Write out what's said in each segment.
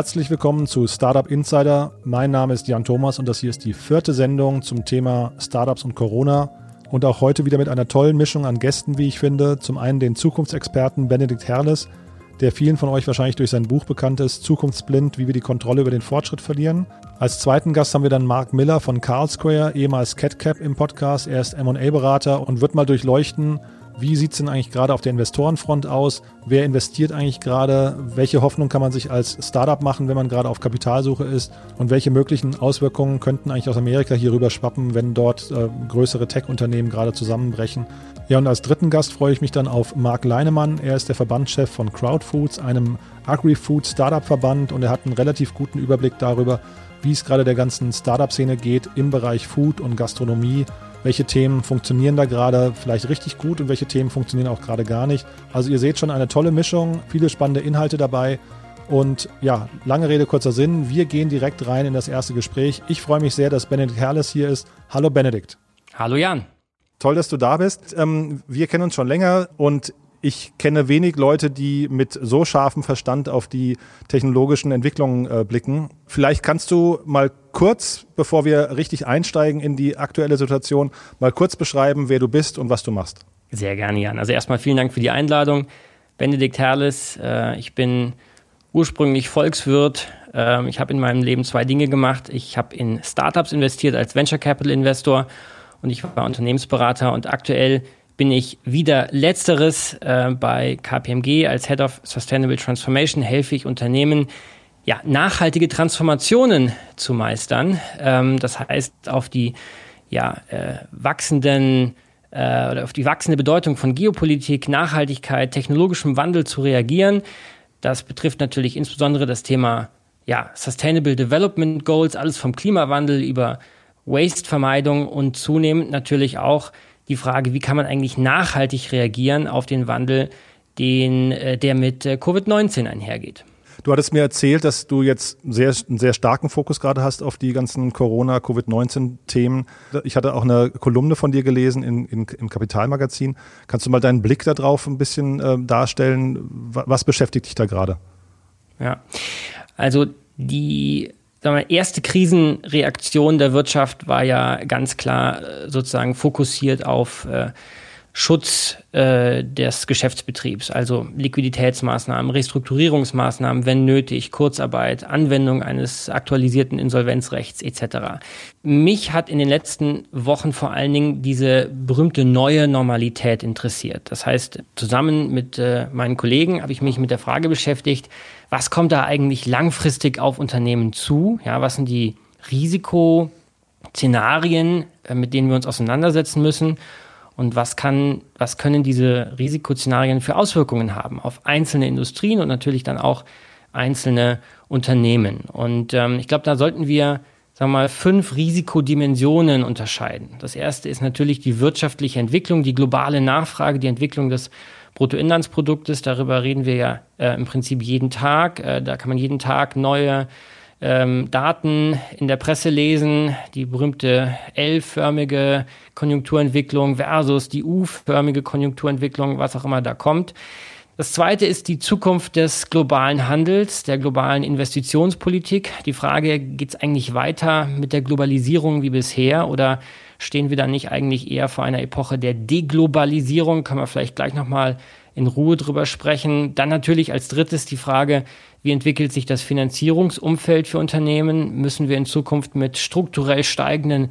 Herzlich willkommen zu Startup Insider. Mein Name ist Jan Thomas und das hier ist die vierte Sendung zum Thema Startups und Corona. Und auch heute wieder mit einer tollen Mischung an Gästen, wie ich finde. Zum einen den Zukunftsexperten Benedikt Herles, der vielen von euch wahrscheinlich durch sein Buch bekannt ist, Zukunftsblind, wie wir die Kontrolle über den Fortschritt verlieren. Als zweiten Gast haben wir dann Mark Miller von Carl Square, ehemals CatCap im Podcast. Er ist M&A-Berater und wird mal durchleuchten, wie sieht es denn eigentlich gerade auf der Investorenfront aus? Wer investiert eigentlich gerade? Welche Hoffnung kann man sich als Startup machen, wenn man gerade auf Kapitalsuche ist? Und welche möglichen Auswirkungen könnten eigentlich aus Amerika hier rüber schwappen, wenn dort äh, größere Tech-Unternehmen gerade zusammenbrechen? Ja, und als dritten Gast freue ich mich dann auf Marc Leinemann. Er ist der Verbandschef von Crowdfoods, einem Agri-Food-Startup-Verband und er hat einen relativ guten Überblick darüber, wie es gerade der ganzen Startup-Szene geht im Bereich Food und Gastronomie welche Themen funktionieren da gerade vielleicht richtig gut und welche Themen funktionieren auch gerade gar nicht. Also ihr seht schon eine tolle Mischung, viele spannende Inhalte dabei. Und ja, lange Rede, kurzer Sinn. Wir gehen direkt rein in das erste Gespräch. Ich freue mich sehr, dass Benedikt Herles hier ist. Hallo Benedikt. Hallo Jan. Toll, dass du da bist. Ähm, wir kennen uns schon länger und ich kenne wenig Leute, die mit so scharfem Verstand auf die technologischen Entwicklungen äh, blicken. Vielleicht kannst du mal kurz, bevor wir richtig einsteigen in die aktuelle Situation, mal kurz beschreiben, wer du bist und was du machst. Sehr gerne, Jan. Also erstmal vielen Dank für die Einladung. Benedikt Herles, äh, ich bin ursprünglich Volkswirt. Äh, ich habe in meinem Leben zwei Dinge gemacht. Ich habe in Startups investiert als Venture Capital Investor und ich war Unternehmensberater und aktuell bin ich wieder letzteres äh, bei KPMG als Head of Sustainable Transformation, helfe ich Unternehmen, ja, nachhaltige Transformationen zu meistern. Ähm, das heißt, auf die ja, äh, wachsenden äh, oder auf die wachsende Bedeutung von Geopolitik, Nachhaltigkeit, technologischem Wandel zu reagieren. Das betrifft natürlich insbesondere das Thema ja, Sustainable Development Goals, alles vom Klimawandel über Waste-Vermeidung und zunehmend natürlich auch die Frage, wie kann man eigentlich nachhaltig reagieren auf den Wandel, den, äh, der mit äh, Covid-19 einhergeht. Du hattest mir erzählt, dass du jetzt sehr, einen sehr starken Fokus gerade hast auf die ganzen Corona, Covid-19-Themen. Ich hatte auch eine Kolumne von dir gelesen in, in, im Kapitalmagazin. Kannst du mal deinen Blick darauf ein bisschen äh, darstellen? Was beschäftigt dich da gerade? Ja, also die sagen wir, erste Krisenreaktion der Wirtschaft war ja ganz klar äh, sozusagen fokussiert auf äh, Schutz äh, des Geschäftsbetriebs, also Liquiditätsmaßnahmen, Restrukturierungsmaßnahmen, wenn nötig, Kurzarbeit, Anwendung eines aktualisierten Insolvenzrechts etc. Mich hat in den letzten Wochen vor allen Dingen diese berühmte neue Normalität interessiert. Das heißt, zusammen mit äh, meinen Kollegen habe ich mich mit der Frage beschäftigt, was kommt da eigentlich langfristig auf Unternehmen zu? Ja, was sind die Risikoszenarien, äh, mit denen wir uns auseinandersetzen müssen? Und was kann, was können diese Risikoszenarien für Auswirkungen haben auf einzelne Industrien und natürlich dann auch einzelne Unternehmen. Und ähm, ich glaube, da sollten wir sagen wir mal, fünf Risikodimensionen unterscheiden. Das erste ist natürlich die wirtschaftliche Entwicklung, die globale Nachfrage, die Entwicklung des Bruttoinlandsproduktes. Darüber reden wir ja äh, im Prinzip jeden Tag. Äh, da kann man jeden Tag neue ähm, Daten in der Presse lesen, die berühmte L-förmige Konjunkturentwicklung versus die U-förmige Konjunkturentwicklung, was auch immer da kommt. Das zweite ist die Zukunft des globalen Handels, der globalen Investitionspolitik. Die Frage, geht es eigentlich weiter mit der Globalisierung wie bisher oder stehen wir da nicht eigentlich eher vor einer Epoche der Deglobalisierung? Können wir vielleicht gleich nochmal in Ruhe drüber sprechen. Dann natürlich als drittes die Frage, wie entwickelt sich das Finanzierungsumfeld für Unternehmen? Müssen wir in Zukunft mit strukturell steigenden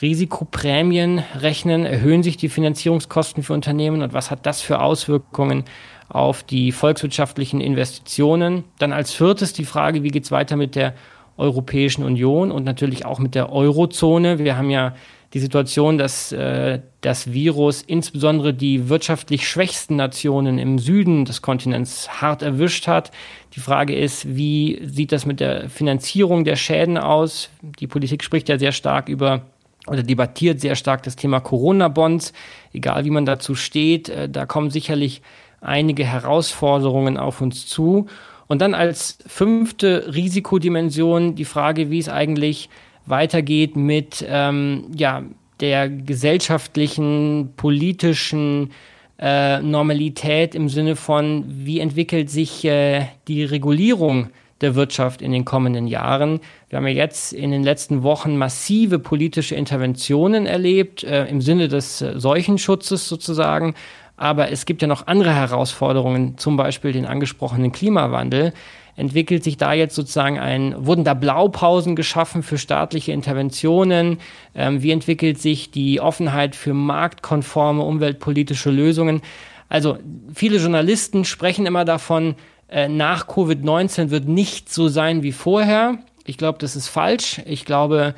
Risikoprämien rechnen? Erhöhen sich die Finanzierungskosten für Unternehmen und was hat das für Auswirkungen auf die volkswirtschaftlichen Investitionen? Dann als viertes die Frage, wie geht es weiter mit der Europäischen Union und natürlich auch mit der Eurozone? Wir haben ja die Situation, dass äh, das Virus insbesondere die wirtschaftlich schwächsten Nationen im Süden des Kontinents hart erwischt hat. Die Frage ist, wie sieht das mit der Finanzierung der Schäden aus? Die Politik spricht ja sehr stark über oder debattiert sehr stark das Thema Corona-Bonds. Egal wie man dazu steht, äh, da kommen sicherlich einige Herausforderungen auf uns zu. Und dann als fünfte Risikodimension die Frage, wie es eigentlich weitergeht mit ähm, ja, der gesellschaftlichen, politischen äh, Normalität im Sinne von, wie entwickelt sich äh, die Regulierung der Wirtschaft in den kommenden Jahren. Wir haben ja jetzt in den letzten Wochen massive politische Interventionen erlebt, äh, im Sinne des äh, Seuchenschutzes sozusagen. Aber es gibt ja noch andere Herausforderungen, zum Beispiel den angesprochenen Klimawandel. Entwickelt sich da jetzt sozusagen ein, wurden da Blaupausen geschaffen für staatliche Interventionen? Ähm, wie entwickelt sich die Offenheit für marktkonforme umweltpolitische Lösungen? Also viele Journalisten sprechen immer davon, äh, nach Covid-19 wird nicht so sein wie vorher. Ich glaube, das ist falsch. Ich glaube,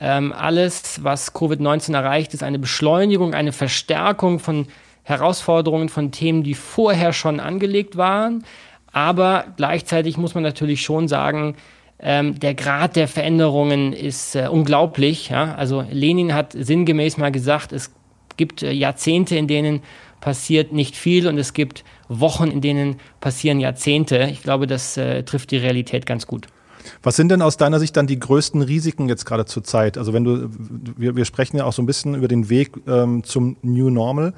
ähm, alles, was Covid-19 erreicht, ist eine Beschleunigung, eine Verstärkung von Herausforderungen, von Themen, die vorher schon angelegt waren. Aber gleichzeitig muss man natürlich schon sagen, ähm, der Grad der Veränderungen ist äh, unglaublich. Ja? Also Lenin hat sinngemäß mal gesagt, es gibt äh, Jahrzehnte, in denen passiert nicht viel und es gibt Wochen, in denen passieren Jahrzehnte. Ich glaube, das äh, trifft die Realität ganz gut. Was sind denn aus deiner Sicht dann die größten Risiken jetzt gerade zur Zeit? Also wenn du, wir, wir sprechen ja auch so ein bisschen über den Weg ähm, zum New Normal.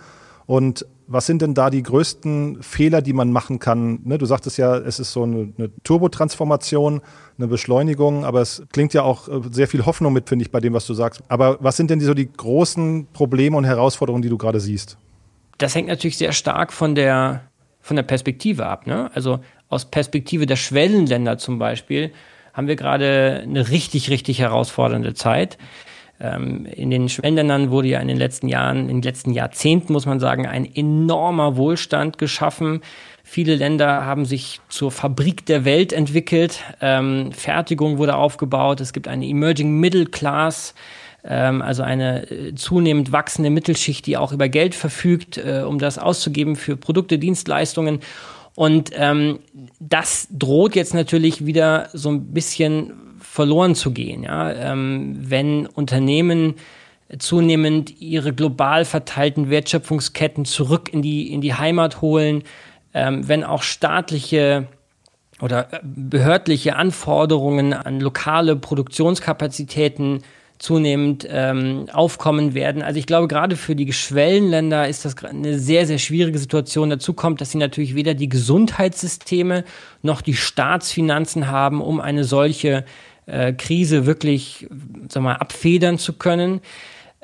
Und was sind denn da die größten Fehler, die man machen kann? Ne, du sagtest ja, es ist so eine, Turbotransformation, eine Beschleunigung, aber es klingt ja auch äh, sehr viel Hoffnung mit, finde ich, bei dem, was du sagst. Aber was sind denn so die großen Probleme und Herausforderungen, die du gerade siehst? das hängt natürlich sehr stark von der, von der Perspektive ab. Ne? Also aus Perspektive der Schwellenländer zum Beispiel haben wir gerade eine richtig, richtig herausfordernde Zeit. Ähm, in den Schwellenländern wurde ja in den letzten Jahren, in den letzten Jahrzehnten, muss man sagen, ein enormer Wohlstand geschaffen. Viele Länder haben sich zur Fabrik der Welt entwickelt. Ähm, Fertigung wurde aufgebaut. Es gibt eine Emerging Middle Class ähm, also eine äh, zunehmend wachsende Mittelschicht, die auch über Geld verfügt, äh, um das auszugeben für Produkte, Dienstleistungen. Und ähm, das droht jetzt natürlich wieder so ein bisschen verloren zu gehen, ja? ähm, wenn Unternehmen zunehmend ihre global verteilten Wertschöpfungsketten zurück in die, in die Heimat holen, ähm, wenn auch staatliche oder äh, behördliche Anforderungen an lokale Produktionskapazitäten zunehmend ähm, aufkommen werden. Also ich glaube, gerade für die Schwellenländer ist das eine sehr, sehr schwierige Situation. Dazu kommt, dass sie natürlich weder die Gesundheitssysteme noch die Staatsfinanzen haben, um eine solche äh, Krise wirklich sag mal, abfedern zu können.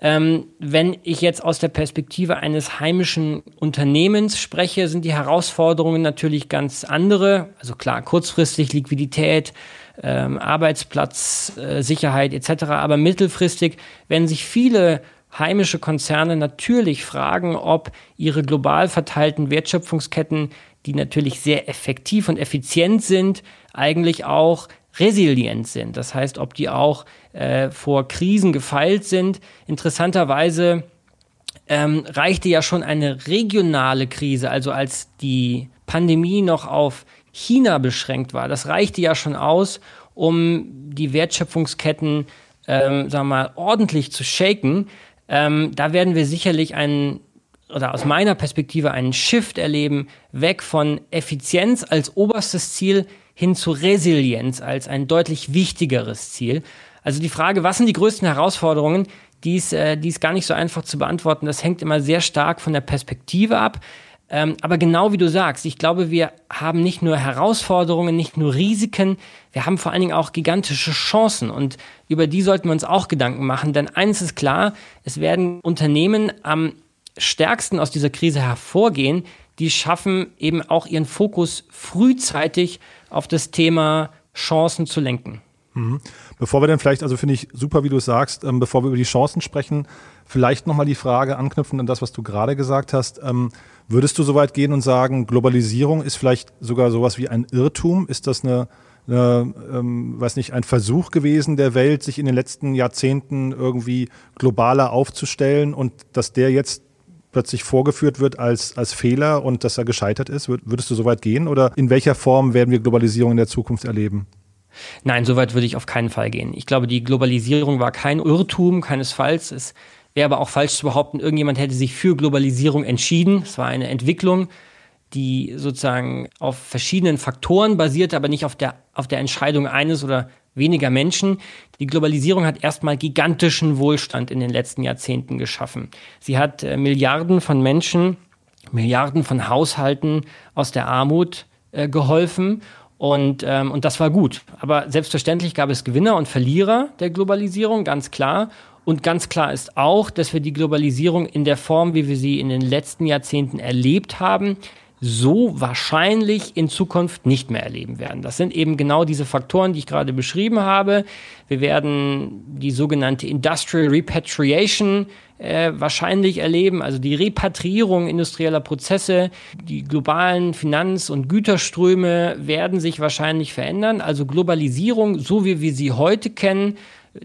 Ähm, wenn ich jetzt aus der Perspektive eines heimischen Unternehmens spreche, sind die Herausforderungen natürlich ganz andere. Also klar, kurzfristig Liquidität, ähm, Arbeitsplatzsicherheit äh, etc. Aber mittelfristig werden sich viele heimische Konzerne natürlich fragen, ob ihre global verteilten Wertschöpfungsketten, die natürlich sehr effektiv und effizient sind, eigentlich auch resilient sind. Das heißt, ob die auch äh, vor Krisen gefeilt sind. Interessanterweise ähm, reichte ja schon eine regionale Krise, also als die Pandemie noch auf China beschränkt war. Das reichte ja schon aus, um die Wertschöpfungsketten, ähm, sagen wir mal, ordentlich zu shaken. Ähm, da werden wir sicherlich einen oder aus meiner Perspektive einen Shift erleben, weg von Effizienz als oberstes Ziel hin zu Resilienz als ein deutlich wichtigeres Ziel. Also die Frage, was sind die größten Herausforderungen, die ist, äh, die ist gar nicht so einfach zu beantworten. Das hängt immer sehr stark von der Perspektive ab. Ähm, aber genau wie du sagst, ich glaube, wir haben nicht nur Herausforderungen, nicht nur Risiken, wir haben vor allen Dingen auch gigantische Chancen und über die sollten wir uns auch Gedanken machen. Denn eines ist klar, es werden Unternehmen am stärksten aus dieser Krise hervorgehen, die schaffen eben auch ihren Fokus frühzeitig auf das Thema Chancen zu lenken. Mhm. Bevor wir dann vielleicht, also finde ich super, wie du es sagst, ähm, bevor wir über die Chancen sprechen, vielleicht nochmal die Frage anknüpfen an das, was du gerade gesagt hast. Ähm, Würdest du so weit gehen und sagen, Globalisierung ist vielleicht sogar sowas wie ein Irrtum? Ist das eine, eine ähm, weiß nicht, ein Versuch gewesen der Welt, sich in den letzten Jahrzehnten irgendwie globaler aufzustellen und dass der jetzt plötzlich vorgeführt wird als, als Fehler und dass er gescheitert ist? Würdest du so weit gehen oder in welcher Form werden wir Globalisierung in der Zukunft erleben? Nein, so weit würde ich auf keinen Fall gehen. Ich glaube, die Globalisierung war kein Irrtum, keinesfalls. Es Wäre aber auch falsch zu behaupten, irgendjemand hätte sich für Globalisierung entschieden. Es war eine Entwicklung, die sozusagen auf verschiedenen Faktoren basierte, aber nicht auf der, auf der Entscheidung eines oder weniger Menschen. Die Globalisierung hat erstmal gigantischen Wohlstand in den letzten Jahrzehnten geschaffen. Sie hat äh, Milliarden von Menschen, Milliarden von Haushalten aus der Armut äh, geholfen Und, ähm, und das war gut. Aber selbstverständlich gab es Gewinner und Verlierer der Globalisierung, ganz klar. Und ganz klar ist auch, dass wir die Globalisierung in der Form, wie wir sie in den letzten Jahrzehnten erlebt haben, so wahrscheinlich in Zukunft nicht mehr erleben werden. Das sind eben genau diese Faktoren, die ich gerade beschrieben habe. Wir werden die sogenannte Industrial Repatriation äh, wahrscheinlich erleben, also die Repatriierung industrieller Prozesse, die globalen Finanz- und Güterströme werden sich wahrscheinlich verändern. Also Globalisierung, so wie wir sie heute kennen,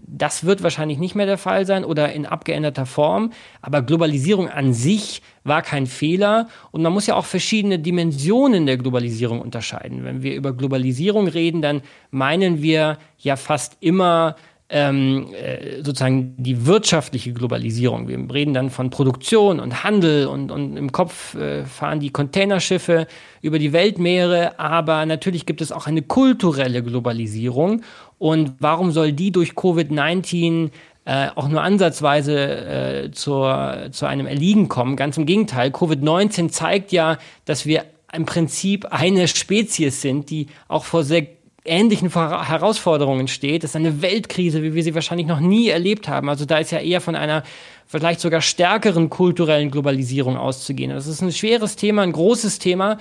das wird wahrscheinlich nicht mehr der Fall sein oder in abgeänderter Form. Aber Globalisierung an sich war kein Fehler. Und man muss ja auch verschiedene Dimensionen der Globalisierung unterscheiden. Wenn wir über Globalisierung reden, dann meinen wir ja fast immer ähm, äh, sozusagen die wirtschaftliche Globalisierung. Wir reden dann von Produktion und Handel und, und im Kopf äh, fahren die Containerschiffe über die Weltmeere, aber natürlich gibt es auch eine kulturelle Globalisierung. Und warum soll die durch Covid-19 äh, auch nur ansatzweise äh, zur, zu einem Erliegen kommen? Ganz im Gegenteil, Covid-19 zeigt ja, dass wir im Prinzip eine Spezies sind, die auch vor sehr ähnlichen Herausforderungen steht. Das ist eine Weltkrise, wie wir sie wahrscheinlich noch nie erlebt haben. Also da ist ja eher von einer vielleicht sogar stärkeren kulturellen Globalisierung auszugehen. Das ist ein schweres Thema, ein großes Thema.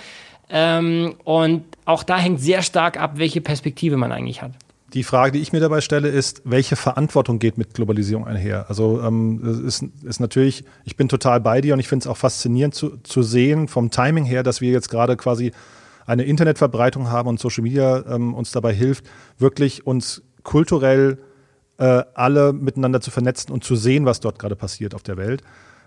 Ähm, und auch da hängt sehr stark ab, welche Perspektive man eigentlich hat. Die Frage, die ich mir dabei stelle, ist, welche Verantwortung geht mit Globalisierung einher? Also ähm, ist, ist natürlich, ich bin total bei dir und ich finde es auch faszinierend zu, zu sehen vom Timing her, dass wir jetzt gerade quasi eine Internetverbreitung haben und Social Media ähm, uns dabei hilft, wirklich uns kulturell äh, alle miteinander zu vernetzen und zu sehen, was dort gerade passiert auf der Welt.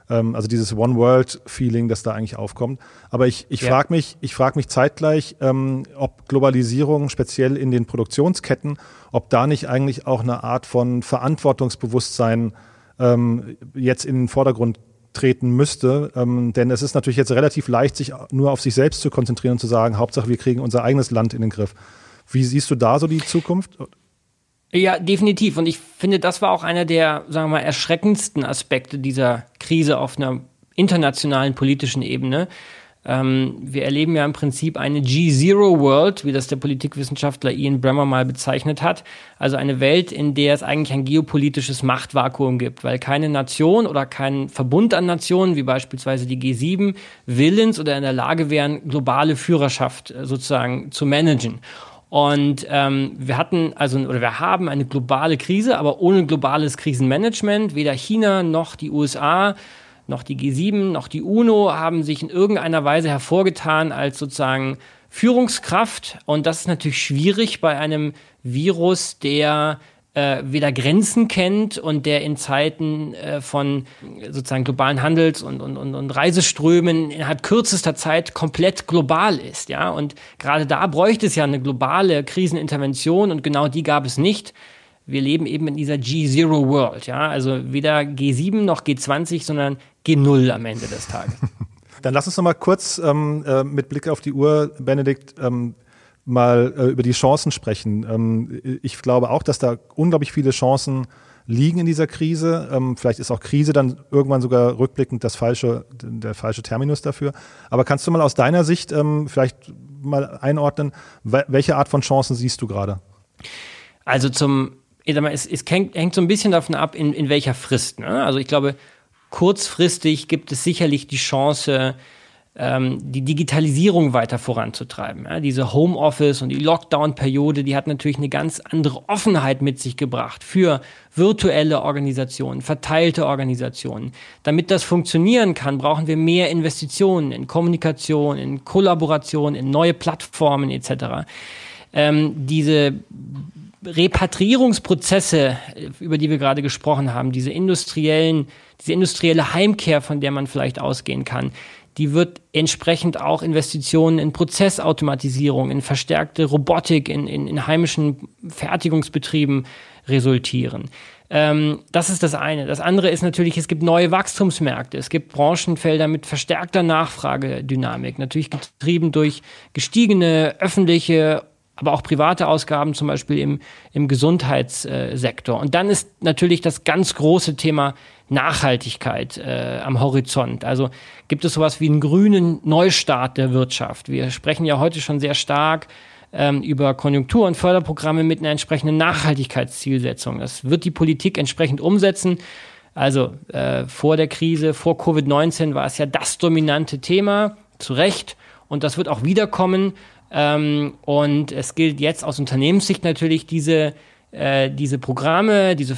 Ähm, also dieses One World Feeling, das da eigentlich aufkommt. Aber ich, ich ja. frage mich, ich frage mich zeitgleich, ähm, ob Globalisierung speziell in den Produktionsketten, ob da nicht eigentlich auch eine Art von Verantwortungsbewusstsein ähm, jetzt in den Vordergrund treten müsste. Ähm, denn es ist natürlich jetzt relativ leicht, sich nur auf sich selbst zu konzentrieren und zu sagen, Hauptsache wir kriegen unser eigenes Land in den Griff. Wie siehst du da so die Zukunft? Ja, definitiv. Und ich finde, das war auch einer der, sagen wir mal, erschreckendsten Aspekte dieser Krise auf einer internationalen politischen Ebene. Ähm, wir erleben ja im Prinzip eine G-Zero-World, wie das der Politikwissenschaftler Ian Bremmer mal bezeichnet hat. Also eine Welt, in der es eigentlich ein geopolitisches Machtvakuum gibt, weil keine Nation oder kein Verbund an Nationen, wie beispielsweise die G7, willens oder in der Lage wären, globale Führerschaft äh, sozusagen zu managen. Und ähm, wir hatten also oder wir haben eine globale Krise, aber ohne globales Krisenmanagement. Weder China noch die USA noch die G7, noch die UNO haben sich in irgendeiner Weise hervorgetan als sozusagen Führungskraft. Und das ist natürlich schwierig bei einem Virus, der äh, weder Grenzen kennt und der in Zeiten äh, von sozusagen globalen Handels- und, und, und, und Reiseströmen innerhalb kürzester Zeit komplett global ist. Ja? Und gerade da bräuchte es ja eine globale Krisenintervention und genau die gab es nicht wir leben eben in dieser G-Zero World, ja, also weder G7 noch G20, sondern G0 am Ende des Tages. Dann lass uns noch mal kurz ähm, äh, mit Blick auf die Uhr, Benedikt, ähm, mal äh, über die Chancen sprechen. Ähm, ich glaube auch, dass da unglaublich viele Chancen liegen in dieser Krise. Ähm, vielleicht ist auch Krise dann irgendwann sogar rückblickend das falsche, der falsche Terminus dafür. Aber kannst du mal aus deiner Sicht ähm, vielleicht mal einordnen, welche Art von Chancen siehst du gerade? Also zum es, es hängt, hängt, so ein bisschen davon ab, in, in welcher Frist. Ne? Also ich glaube, kurzfristig gibt es sicherlich die Chance, ähm, die Digitalisierung weiter voranzutreiben. Ja? Diese Homeoffice und die Lockdown-Periode, die hat natürlich eine ganz andere Offenheit mit sich gebracht für virtuelle Organisationen, verteilte Organisationen. Damit das funktionieren kann, brauchen wir mehr Investitionen in Kommunikation, in Kollaboration, in neue Plattformen etc. Ähm, diese Repatriierungsprozesse, über die wir gerade gesprochen haben, diese industriellen, diese industrielle Heimkehr, von der man vielleicht ausgehen kann, die wird entsprechend auch Investitionen in Prozessautomatisierung, in verstärkte Robotik, in, in, in heimischen Fertigungsbetrieben resultieren. Ähm, das ist das eine. Das andere ist natürlich, es gibt neue Wachstumsmärkte. Es gibt Branchenfelder mit verstärkter Nachfragedynamik, natürlich getrieben durch gestiegene öffentliche aber auch private Ausgaben, zum Beispiel im, im Gesundheitssektor. Und dann ist natürlich das ganz große Thema Nachhaltigkeit äh, am Horizont. Also gibt es sowas wie einen grünen Neustart der Wirtschaft. Wir sprechen ja heute schon sehr stark ähm, über Konjunktur- und Förderprogramme mit einer entsprechenden Nachhaltigkeitszielsetzung. Das wird die Politik entsprechend umsetzen. Also äh, vor der Krise, vor Covid-19 war es ja das dominante Thema, zu Recht. Und das wird auch wiederkommen. Ähm, und es gilt jetzt aus Unternehmenssicht natürlich diese äh, diese Programme, diese,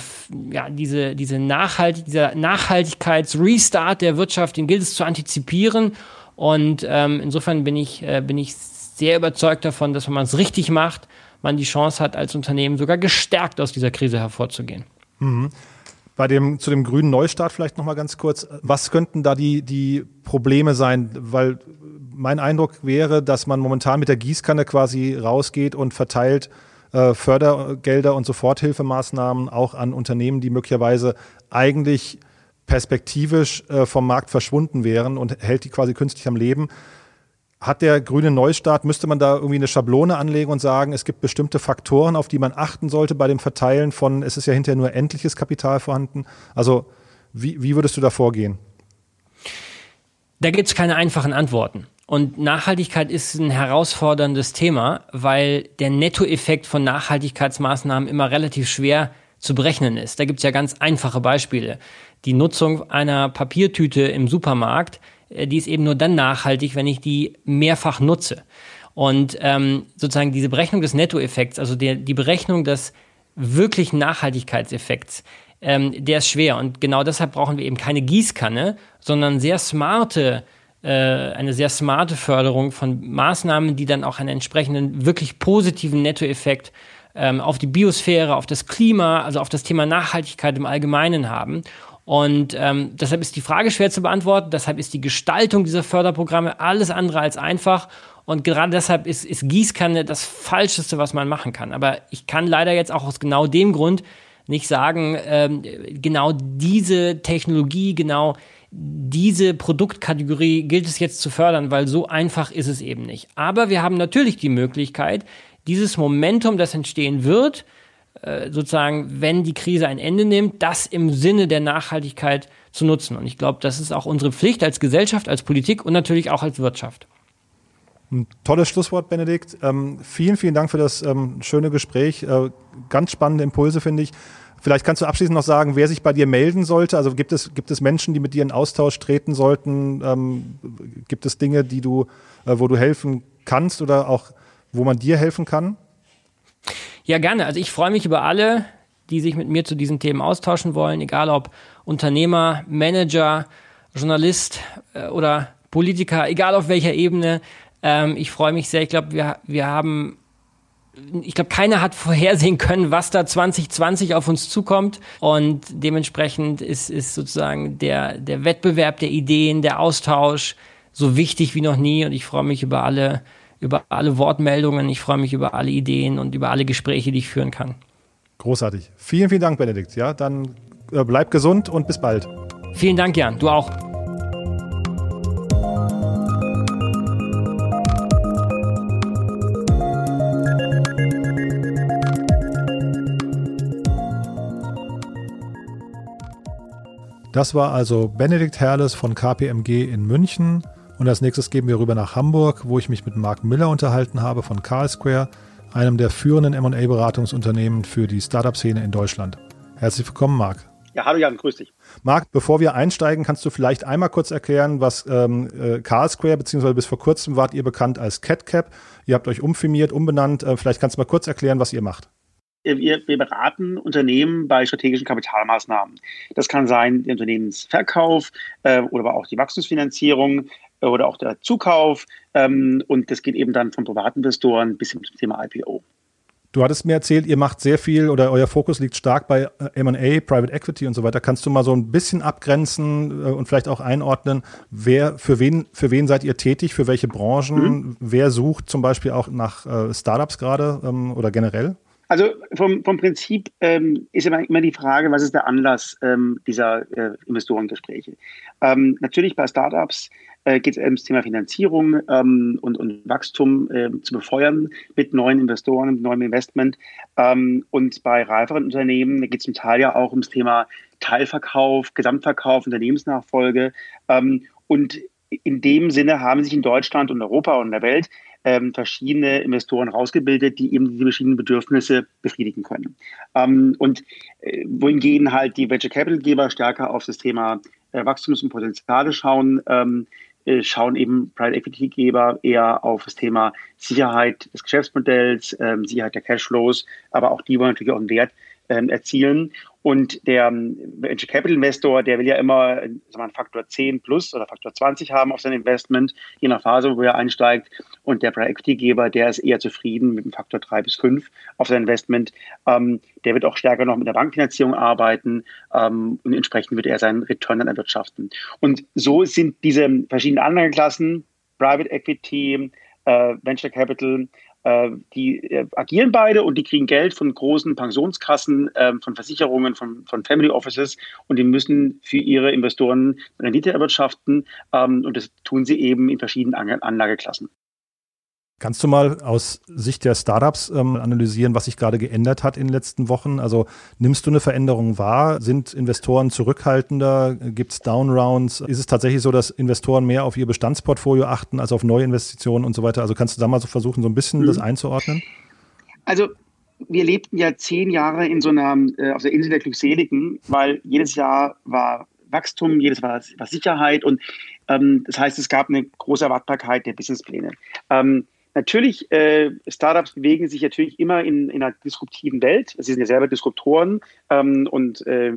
ja, diese, diese Nachhalt, dieser Nachhaltigkeits-Restart der Wirtschaft, den gilt es zu antizipieren. Und ähm, insofern bin ich, äh, bin ich sehr überzeugt davon, dass wenn man es richtig macht, man die Chance hat, als Unternehmen sogar gestärkt aus dieser Krise hervorzugehen. Mhm. Bei dem, zu dem grünen Neustart vielleicht nochmal ganz kurz. Was könnten da die, die Probleme sein? Weil mein Eindruck wäre, dass man momentan mit der Gießkanne quasi rausgeht und verteilt äh, Fördergelder und Soforthilfemaßnahmen auch an Unternehmen, die möglicherweise eigentlich perspektivisch äh, vom Markt verschwunden wären und hält die quasi künstlich am Leben. Hat der grüne Neustart, müsste man da irgendwie eine Schablone anlegen und sagen, es gibt bestimmte Faktoren, auf die man achten sollte bei dem Verteilen von, es ist ja hinterher nur endliches Kapital vorhanden. Also wie, wie würdest du da vorgehen? Da gibt es keine einfachen Antworten. Und Nachhaltigkeit ist ein herausforderndes Thema, weil der Nettoeffekt von Nachhaltigkeitsmaßnahmen immer relativ schwer zu berechnen ist. Da gibt es ja ganz einfache Beispiele. Die Nutzung einer Papiertüte im Supermarkt, äh, die ist eben nur dann nachhaltig, wenn ich die mehrfach nutze. Und ähm, sozusagen diese Berechnung des Nettoeffekts, also der, die Berechnung des wirklichen Nachhaltigkeitseffekts, ähm, der ist schwer. Und genau deshalb brauchen wir eben keine Gießkanne, sondern sehr smarte eine sehr smarte Förderung von Maßnahmen, die dann auch einen entsprechenden, wirklich positiven Nettoeffekt ähm, auf die Biosphäre, auf das Klima, also auf das Thema Nachhaltigkeit im Allgemeinen haben. Und ähm, deshalb ist die Frage schwer zu beantworten. Deshalb ist die Gestaltung dieser Förderprogramme alles andere als einfach. Und gerade deshalb ist, ist Gießkanne das Falscheste, was man machen kann. Aber ich kann leider jetzt auch aus genau dem Grund nicht sagen, ähm, genau diese Technologie, genau diese Produktkategorie gilt es jetzt zu fördern, weil so einfach ist es eben nicht. Aber wir haben natürlich die Möglichkeit, dieses Momentum, das entstehen wird, äh, sozusagen, wenn die Krise ein Ende nimmt, das im Sinne der Nachhaltigkeit zu nutzen. Und ich glaube, das ist auch unsere Pflicht als Gesellschaft, als Politik und natürlich auch als Wirtschaft. Ein tolles Schlusswort, Benedikt. Ähm, vielen, vielen Dank für das ähm, schöne Gespräch. Äh, ganz spannende Impulse, finde ich. Vielleicht kannst du abschließend noch sagen, wer sich bei dir melden sollte. Also gibt es, gibt es Menschen, die mit dir in Austausch treten sollten? Ähm, gibt es Dinge, die du, äh, wo du helfen kannst oder auch, wo man dir helfen kann? Ja, gerne. Also ich freue mich über alle, die sich mit mir zu diesen Themen austauschen wollen, egal ob Unternehmer, Manager, Journalist äh, oder Politiker, egal auf welcher Ebene. Ähm, ich freue mich sehr. Ich glaube, wir, wir haben ich glaube, keiner hat vorhersehen können, was da 2020 auf uns zukommt. Und dementsprechend ist, ist sozusagen der, der Wettbewerb der Ideen, der Austausch so wichtig wie noch nie. Und ich freue mich über alle, über alle Wortmeldungen. Ich freue mich über alle Ideen und über alle Gespräche, die ich führen kann. Großartig. Vielen, vielen Dank, Benedikt. Ja, dann äh, bleib gesund und bis bald. Vielen Dank, Jan. Du auch. Das war also Benedikt Herles von KPMG in München. Und als nächstes gehen wir rüber nach Hamburg, wo ich mich mit Mark Miller unterhalten habe von Carl Square, einem der führenden MA-Beratungsunternehmen für die Startup-Szene in Deutschland. Herzlich willkommen, Mark. Ja, hallo Jan, grüß dich. Marc, bevor wir einsteigen, kannst du vielleicht einmal kurz erklären, was ähm, äh, Carl Square, beziehungsweise bis vor kurzem wart ihr bekannt als CatCap. Ihr habt euch umfirmiert, umbenannt. Äh, vielleicht kannst du mal kurz erklären, was ihr macht. Wir, wir, beraten Unternehmen bei strategischen Kapitalmaßnahmen. Das kann sein der Unternehmensverkauf äh, oder aber auch die Wachstumsfinanzierung äh, oder auch der Zukauf. Ähm, und das geht eben dann von Privatinvestoren bis hin zum Thema IPO. Du hattest mir erzählt, ihr macht sehr viel oder euer Fokus liegt stark bei äh, MA, Private Equity und so weiter. Kannst du mal so ein bisschen abgrenzen äh, und vielleicht auch einordnen, wer, für wen, für wen seid ihr tätig, für welche Branchen, mhm. wer sucht zum Beispiel auch nach äh, Startups gerade ähm, oder generell? Also vom, vom Prinzip ähm, ist immer, immer die Frage, was ist der Anlass ähm, dieser äh, Investorengespräche? Ähm, natürlich bei Startups äh, geht es ums Thema Finanzierung ähm, und, und Wachstum äh, zu befeuern mit neuen Investoren, mit neuem Investment. Ähm, und bei reiferen Unternehmen geht es zum Teil ja auch ums Thema Teilverkauf, Gesamtverkauf, Unternehmensnachfolge. Ähm, und in dem Sinne haben sich in Deutschland und Europa und der Welt ähm, verschiedene Investoren rausgebildet, die eben die verschiedenen Bedürfnisse befriedigen können. Ähm, und äh, wohingegen halt die Venture Capital Geber stärker auf das Thema äh, Wachstums- und Potenziale schauen, ähm, äh, schauen eben Private Equity Geber eher auf das Thema Sicherheit des Geschäftsmodells, ähm, Sicherheit der Cashflows, aber auch die wollen natürlich auch einen Wert ähm, erzielen. Und der ähm, Venture Capital Investor, der will ja immer sagen wir, einen Faktor 10 plus oder Faktor 20 haben auf sein Investment, je nach Phase, wo er einsteigt. Und der Private Equity Geber, der ist eher zufrieden mit einem Faktor 3 bis 5 auf sein Investment. Ähm, der wird auch stärker noch mit der Bankfinanzierung arbeiten ähm, und entsprechend wird er seinen Return dann erwirtschaften. Und so sind diese verschiedenen Anlageklassen, Private Equity, äh, Venture Capital, äh, die äh, agieren beide und die kriegen Geld von großen Pensionskassen, ähm, von Versicherungen, von, von Family Offices und die müssen für ihre Investoren Rendite erwirtschaften ähm, und das tun sie eben in verschiedenen Anlageklassen. Kannst du mal aus Sicht der Startups ähm, analysieren, was sich gerade geändert hat in den letzten Wochen? Also nimmst du eine Veränderung wahr? Sind Investoren zurückhaltender? Gibt es Downrounds? Ist es tatsächlich so, dass Investoren mehr auf ihr Bestandsportfolio achten als auf Neuinvestitionen und so weiter? Also kannst du da mal so versuchen, so ein bisschen mhm. das einzuordnen? Also wir lebten ja zehn Jahre in so einer äh, auf der Insel der Glückseligen, weil jedes Jahr war Wachstum, jedes Jahr war Sicherheit und ähm, das heißt, es gab eine große Erwartbarkeit der Businesspläne. Ähm, Natürlich, äh, Startups bewegen sich natürlich immer in, in einer disruptiven Welt. Sie sind ja selber Disruptoren ähm, und äh,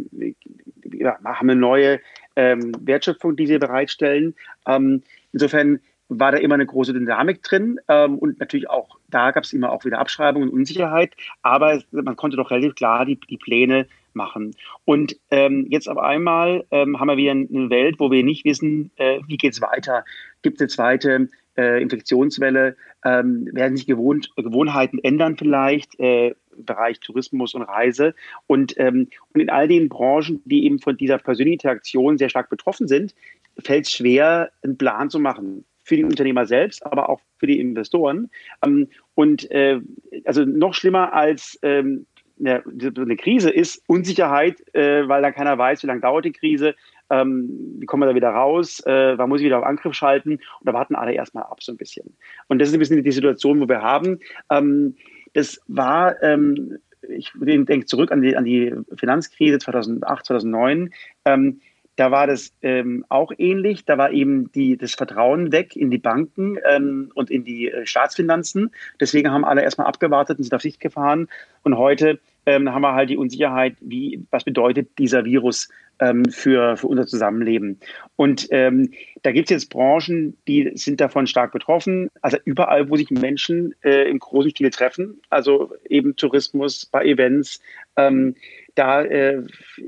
ja, haben eine neue ähm, Wertschöpfung, die sie bereitstellen. Ähm, insofern war da immer eine große Dynamik drin ähm, und natürlich auch da gab es immer auch wieder Abschreibungen und Unsicherheit, aber man konnte doch relativ klar die, die Pläne machen. Und ähm, jetzt auf einmal ähm, haben wir wieder eine Welt, wo wir nicht wissen, äh, wie geht es weiter. Gibt es eine zweite äh, Infektionswelle, ähm, werden sich Gewohnt, Gewohnheiten ändern vielleicht, äh, Bereich Tourismus und Reise. Und, ähm, und in all den Branchen, die eben von dieser persönlichen Interaktion sehr stark betroffen sind, fällt es schwer, einen Plan zu machen. Für die Unternehmer selbst, aber auch für die Investoren. Ähm, und äh, also noch schlimmer als ähm, eine, Krise ist Unsicherheit, äh, weil da keiner weiß, wie lange dauert die Krise, ähm, wie kommen wir da wieder raus, äh, wann muss ich wieder auf Angriff schalten und da warten alle erstmal ab so ein bisschen. Und das ist ein bisschen die Situation, wo wir haben. Ähm, das war, ähm, ich denke zurück an die, an die Finanzkrise 2008, 2009. Ähm, da war das ähm, auch ähnlich. Da war eben die, das Vertrauen weg in die Banken ähm, und in die äh, Staatsfinanzen. Deswegen haben alle erstmal abgewartet und sind auf Sicht gefahren. Und heute ähm, haben wir halt die Unsicherheit, wie, was bedeutet dieser Virus ähm, für, für unser Zusammenleben. Und ähm, da gibt es jetzt Branchen, die sind davon stark betroffen. Also überall, wo sich Menschen äh, im großen Stil treffen, also eben Tourismus, bei Events, ähm, da äh,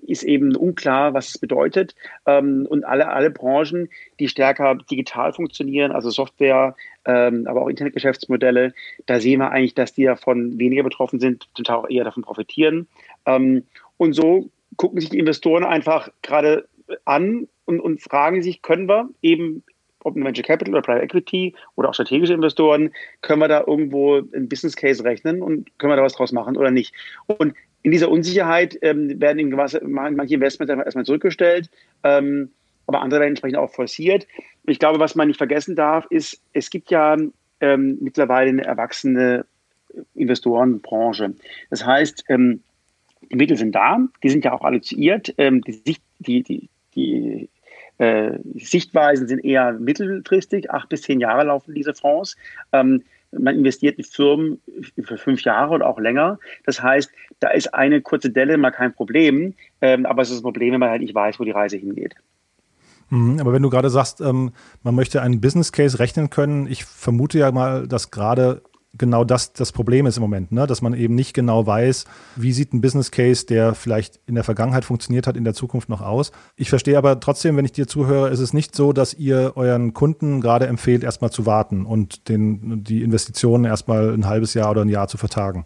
ist eben unklar, was es bedeutet. Ähm, und alle, alle Branchen, die stärker digital funktionieren, also Software, ähm, aber auch Internetgeschäftsmodelle, da sehen wir eigentlich, dass die davon weniger betroffen sind, zum Teil auch eher davon profitieren. Ähm, und so gucken sich die Investoren einfach gerade an und, und fragen sich, können wir eben ob ein Venture Capital oder Private Equity oder auch strategische Investoren, können wir da irgendwo ein Business Case rechnen und können wir da was draus machen oder nicht? Und in dieser Unsicherheit ähm, werden eben manche Investments erstmal zurückgestellt, ähm, aber andere werden entsprechend auch forciert. Ich glaube, was man nicht vergessen darf, ist, es gibt ja ähm, mittlerweile eine erwachsene Investorenbranche. Das heißt, ähm, die Mittel sind da, die sind ja auch alloziert, ähm, die, Sicht, die, die, die äh, Sichtweisen sind eher mittelfristig, acht bis zehn Jahre laufen diese Fonds. Ähm, man investiert in Firmen für fünf Jahre oder auch länger. Das heißt, da ist eine kurze Delle mal kein Problem, ähm, aber es ist ein Problem, wenn man halt nicht weiß, wo die Reise hingeht. Mhm, aber wenn du gerade sagst, ähm, man möchte einen Business Case rechnen können, ich vermute ja mal, dass gerade genau das das Problem ist im Moment, ne? dass man eben nicht genau weiß, wie sieht ein Business Case, der vielleicht in der Vergangenheit funktioniert hat, in der Zukunft noch aus. Ich verstehe aber trotzdem, wenn ich dir zuhöre, ist es nicht so, dass ihr euren Kunden gerade empfehlt, erstmal zu warten und den, die Investitionen erstmal ein halbes Jahr oder ein Jahr zu vertagen.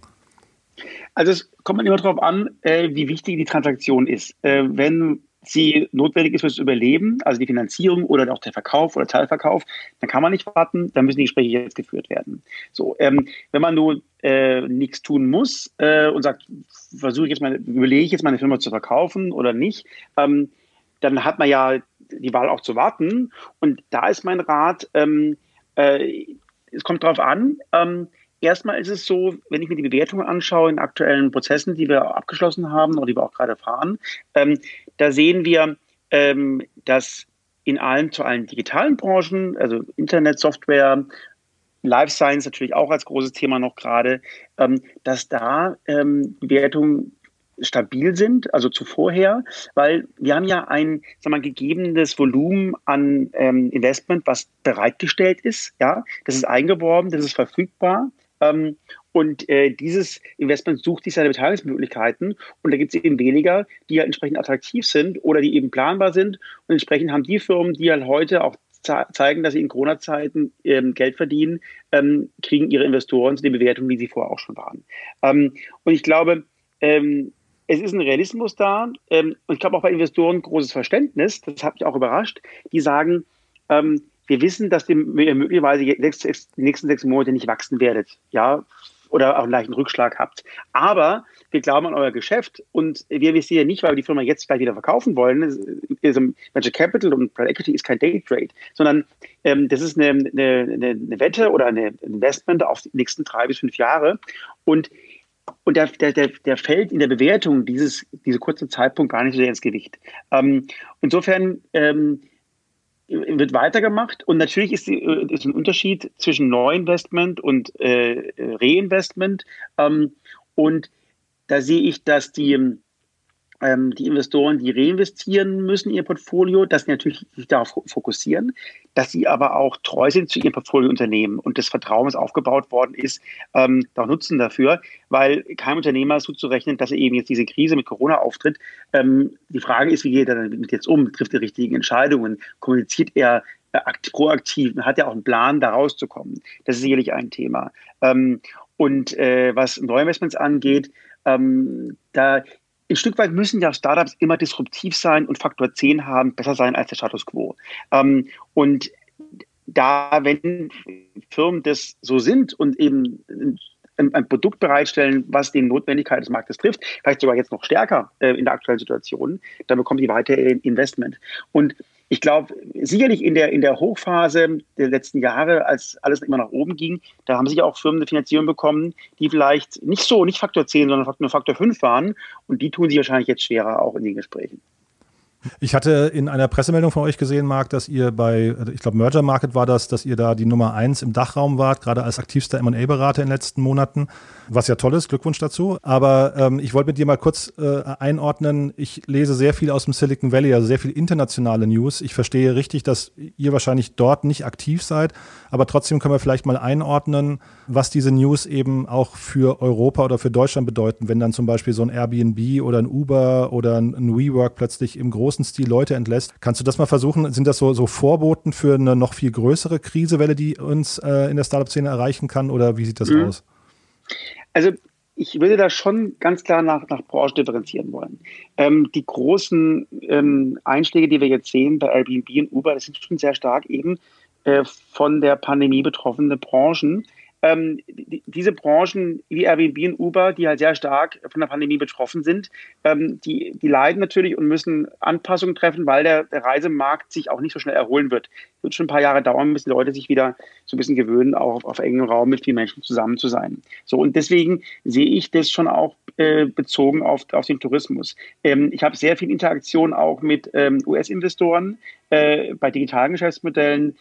Also es kommt immer darauf an, äh, wie wichtig die Transaktion ist. Äh, wenn sie notwendig ist fürs Überleben, also die Finanzierung oder auch der Verkauf oder Teilverkauf, dann kann man nicht warten, dann müssen die Gespräche jetzt geführt werden. So, ähm, wenn man nur äh, nichts tun muss äh, und sagt, versuche ich jetzt mal, überlege ich jetzt meine Firma zu verkaufen oder nicht, ähm, dann hat man ja die Wahl auch zu warten. Und da ist mein Rat, ähm, äh, es kommt darauf an. Ähm, erstmal ist es so, wenn ich mir die Bewertungen anschaue in aktuellen Prozessen, die wir abgeschlossen haben oder die wir auch gerade fahren, ähm, da sehen wir, ähm, dass in allen, zu allen digitalen Branchen, also Internet, Software, Life Science natürlich auch als großes Thema noch gerade, ähm, dass da ähm, Bewertungen stabil sind, also zuvorher, weil wir haben ja ein sagen wir, gegebenes Volumen an ähm, Investment, was bereitgestellt ist. Ja, das ist eingeworben, das ist verfügbar. Ähm, und äh, dieses Investment sucht sich seine Beteiligungsmöglichkeiten. Und da gibt es eben weniger, die ja entsprechend attraktiv sind oder die eben planbar sind. Und entsprechend haben die Firmen, die halt heute auch zeigen, dass sie in Corona-Zeiten ähm, Geld verdienen, ähm, kriegen ihre Investoren zu den Bewertungen, wie sie vorher auch schon waren. Ähm, und ich glaube, ähm, es ist ein Realismus da. Ähm, und ich glaube auch bei Investoren großes Verständnis, das hat mich auch überrascht, die sagen, ähm, wir wissen, dass ihr möglicherweise die nächsten sechs Monate nicht wachsen werdet, ja, oder auch einen leichten Rückschlag habt. Aber wir glauben an euer Geschäft und wir investieren nicht, weil wir die Firma jetzt gleich wieder verkaufen wollen. Venture Capital und Private Equity ist kein Day Trade, sondern ähm, das ist eine, eine, eine Wette oder ein Investment auf die nächsten drei bis fünf Jahre. Und und der, der, der, der fällt in der Bewertung dieses, diese kurze Zeitpunkt gar nicht so sehr ins Gewicht. Ähm, insofern ähm, wird weitergemacht und natürlich ist, die, äh, ist ein Unterschied zwischen Neuinvestment und äh, Reinvestment. Ähm, und da sehe ich, dass die, ähm, die Investoren, die reinvestieren müssen in ihr Portfolio, dass sie natürlich sich darauf fokussieren, dass sie aber auch treu sind zu ihrem Portfoliounternehmen und das Vertrauen, das aufgebaut worden ist, ähm, da nutzen dafür, weil kein Unternehmer ist zuzurechnen, dass er eben jetzt diese Krise mit Corona auftritt. Ähm, die Frage ist, wie geht er damit jetzt um? Trifft er die richtigen Entscheidungen? Kommuniziert er äh, proaktiv? Hat er auch einen Plan, da rauszukommen? Das ist sicherlich ein Thema. Ähm, und äh, was Neuinvestments angeht, ähm, da ein Stück weit müssen ja Startups immer disruptiv sein und Faktor 10 haben, besser sein als der Status quo. Ähm, und da, wenn Firmen das so sind und eben ein, ein, Produkt bereitstellen, was den Notwendigkeiten des Marktes trifft, vielleicht sogar jetzt noch stärker äh, in der aktuellen Situation, dann bekommen die weiter Investment. Und ich glaube, sicherlich in der, in der Hochphase der letzten Jahre, als alles immer nach oben ging, da haben sich auch Firmen eine Finanzierung bekommen, die vielleicht nicht so, nicht Faktor 10, sondern nur Faktor 5 waren. Und die tun sich wahrscheinlich jetzt schwerer auch in den Gesprächen. Ich hatte in einer Pressemeldung von euch gesehen, Marc, dass ihr bei, ich glaube, Merger Market war das, dass ihr da die Nummer eins im Dachraum wart, gerade als aktivster MA-Berater in den letzten Monaten, was ja toll ist, Glückwunsch dazu. Aber ähm, ich wollte mit dir mal kurz äh, einordnen, ich lese sehr viel aus dem Silicon Valley, also sehr viel internationale News. Ich verstehe richtig, dass ihr wahrscheinlich dort nicht aktiv seid, aber trotzdem können wir vielleicht mal einordnen, was diese News eben auch für Europa oder für Deutschland bedeuten, wenn dann zum Beispiel so ein Airbnb oder ein Uber oder ein WeWork plötzlich im großen großen Stil Leute entlässt. Kannst du das mal versuchen? Sind das so, so Vorboten für eine noch viel größere Krisewelle, die uns äh, in der Startup-Szene erreichen kann? Oder wie sieht das mhm. aus? Also ich würde da schon ganz klar nach, nach Branche differenzieren wollen. Ähm, die großen ähm, Einschläge, die wir jetzt sehen bei Airbnb und Uber, das sind schon sehr stark eben äh, von der Pandemie betroffene Branchen ähm, die, diese Branchen wie Airbnb und Uber, die halt sehr stark von der Pandemie betroffen sind, ähm, die, die leiden natürlich und müssen Anpassungen treffen, weil der, der Reisemarkt sich auch nicht so schnell erholen wird. Es wird schon ein paar Jahre dauern, bis die Leute sich wieder so ein bisschen gewöhnen, auch auf, auf engem Raum mit vielen Menschen zusammen zu sein. So, und deswegen sehe ich das schon auch äh, bezogen auf, auf den Tourismus. Ähm, ich habe sehr viel Interaktion auch mit ähm, US-Investoren äh, bei digitalen Geschäftsmodellen,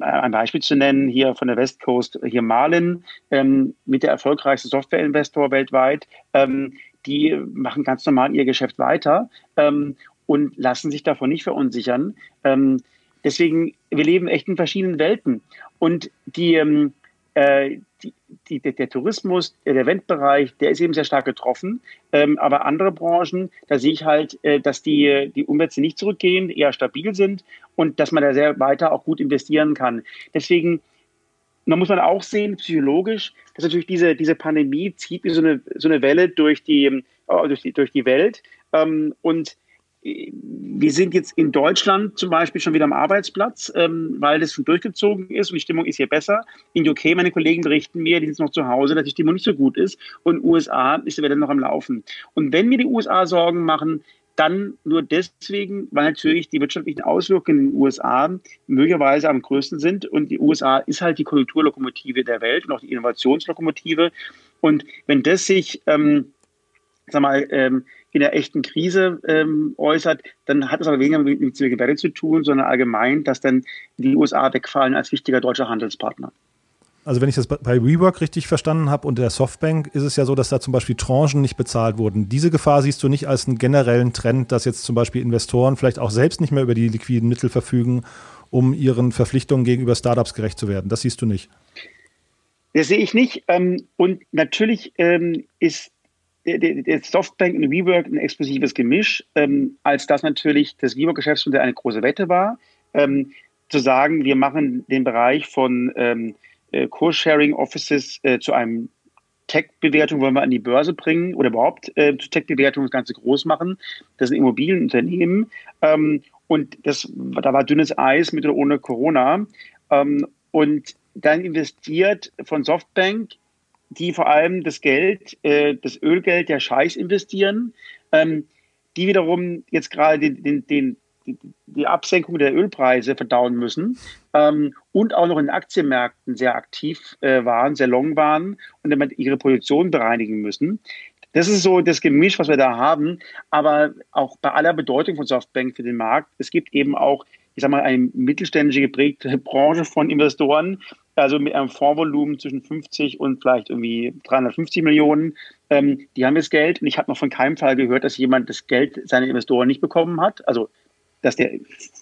ein Beispiel zu nennen, hier von der West Coast, hier Marlin, ähm, mit der erfolgreichste Softwareinvestor weltweit, ähm, die machen ganz normal ihr Geschäft weiter ähm, und lassen sich davon nicht verunsichern. Ähm, deswegen, wir leben echt in verschiedenen Welten. Und die, ähm, äh, die, die, der Tourismus, der Eventbereich, der ist eben sehr stark getroffen. Ähm, aber andere Branchen, da sehe ich halt, äh, dass die, die Umsätze nicht zurückgehen, eher stabil sind und dass man da sehr weiter auch gut investieren kann. Deswegen man muss man auch sehen, psychologisch, dass natürlich diese, diese Pandemie zieht wie so eine, so eine Welle durch die, äh, durch die, durch die Welt. Ähm, und wir sind jetzt in Deutschland zum Beispiel schon wieder am Arbeitsplatz, ähm, weil das schon durchgezogen ist und die Stimmung ist hier besser. In UK, meine Kollegen berichten mir, die sind noch zu Hause, dass die Stimmung nicht so gut ist. Und USA ist Welle noch am Laufen. Und wenn mir die USA Sorgen machen, dann nur deswegen, weil natürlich die wirtschaftlichen Auswirkungen in den USA möglicherweise am größten sind. Und die USA ist halt die Konjunkturlokomotive der Welt und auch die Innovationslokomotive. Und wenn das sich, ähm, sag mal, ähm, in der echten Krise ähm, äußert, dann hat es aber weniger mit Silicon Valley zu tun, sondern allgemein, dass dann die USA wegfallen als wichtiger deutscher Handelspartner. Also wenn ich das bei WeWork richtig verstanden habe und der Softbank, ist es ja so, dass da zum Beispiel Tranchen nicht bezahlt wurden. Diese Gefahr siehst du nicht als einen generellen Trend, dass jetzt zum Beispiel Investoren vielleicht auch selbst nicht mehr über die liquiden Mittel verfügen, um ihren Verpflichtungen gegenüber Startups gerecht zu werden. Das siehst du nicht. Das sehe ich nicht. Ähm, und natürlich ähm, ist der Softbank und WeWork ein explosives Gemisch, ähm, als das natürlich das WeWork-Geschäftsmodell eine große Wette war. zu sagen, wir machen den Bereich von äh, Co-Sharing-Offices äh, zu einem Tech-Bewertung wollen wir an die Börse bringen oder überhaupt äh, zu Tech-Bewertung das Ganze groß machen. Das sind Immobilienunternehmen. Ähm, und das, da war dünnes Eis mit oder ohne Corona. Ähm, und dann investiert von Softbank, die vor allem das Geld, äh, das Ölgeld der Scheiß investieren, ähm, die wiederum jetzt gerade den, den, den, die, die Absenkung der Ölpreise verdauen müssen ähm, und auch noch in Aktienmärkten sehr aktiv äh, waren, sehr long waren und damit ihre Position bereinigen müssen. Das ist so das Gemisch, was wir da haben. Aber auch bei aller Bedeutung von Softbank für den Markt, es gibt eben auch, ich sag mal, eine mittelständische geprägte Branche von Investoren, also mit einem Fondsvolumen zwischen 50 und vielleicht irgendwie 350 Millionen. Ähm, die haben jetzt Geld und ich habe noch von keinem Fall gehört, dass jemand das Geld seiner Investoren nicht bekommen hat. Also dass der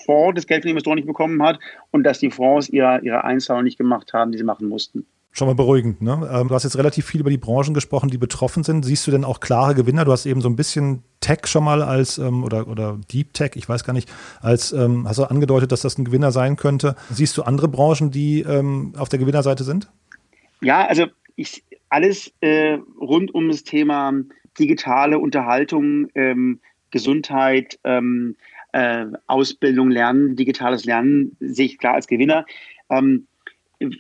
Fonds das Geld von den Investoren nicht bekommen hat und dass die Fonds ihre, ihre Einzahlung nicht gemacht haben, die sie machen mussten. Schon mal beruhigend. Ne? Ähm, du hast jetzt relativ viel über die Branchen gesprochen, die betroffen sind. Siehst du denn auch klare Gewinner? Du hast eben so ein bisschen Tech schon mal als ähm, oder, oder Deep Tech, ich weiß gar nicht, als ähm, hast du angedeutet, dass das ein Gewinner sein könnte. Siehst du andere Branchen, die auf der Gewinnerseite sind? Ja, also ich, alles äh, rund um das Thema digitale Unterhaltung, ähm, Gesundheit, ähm, äh, Ausbildung, Lernen, digitales Lernen sehe ich klar als Gewinner. Ähm,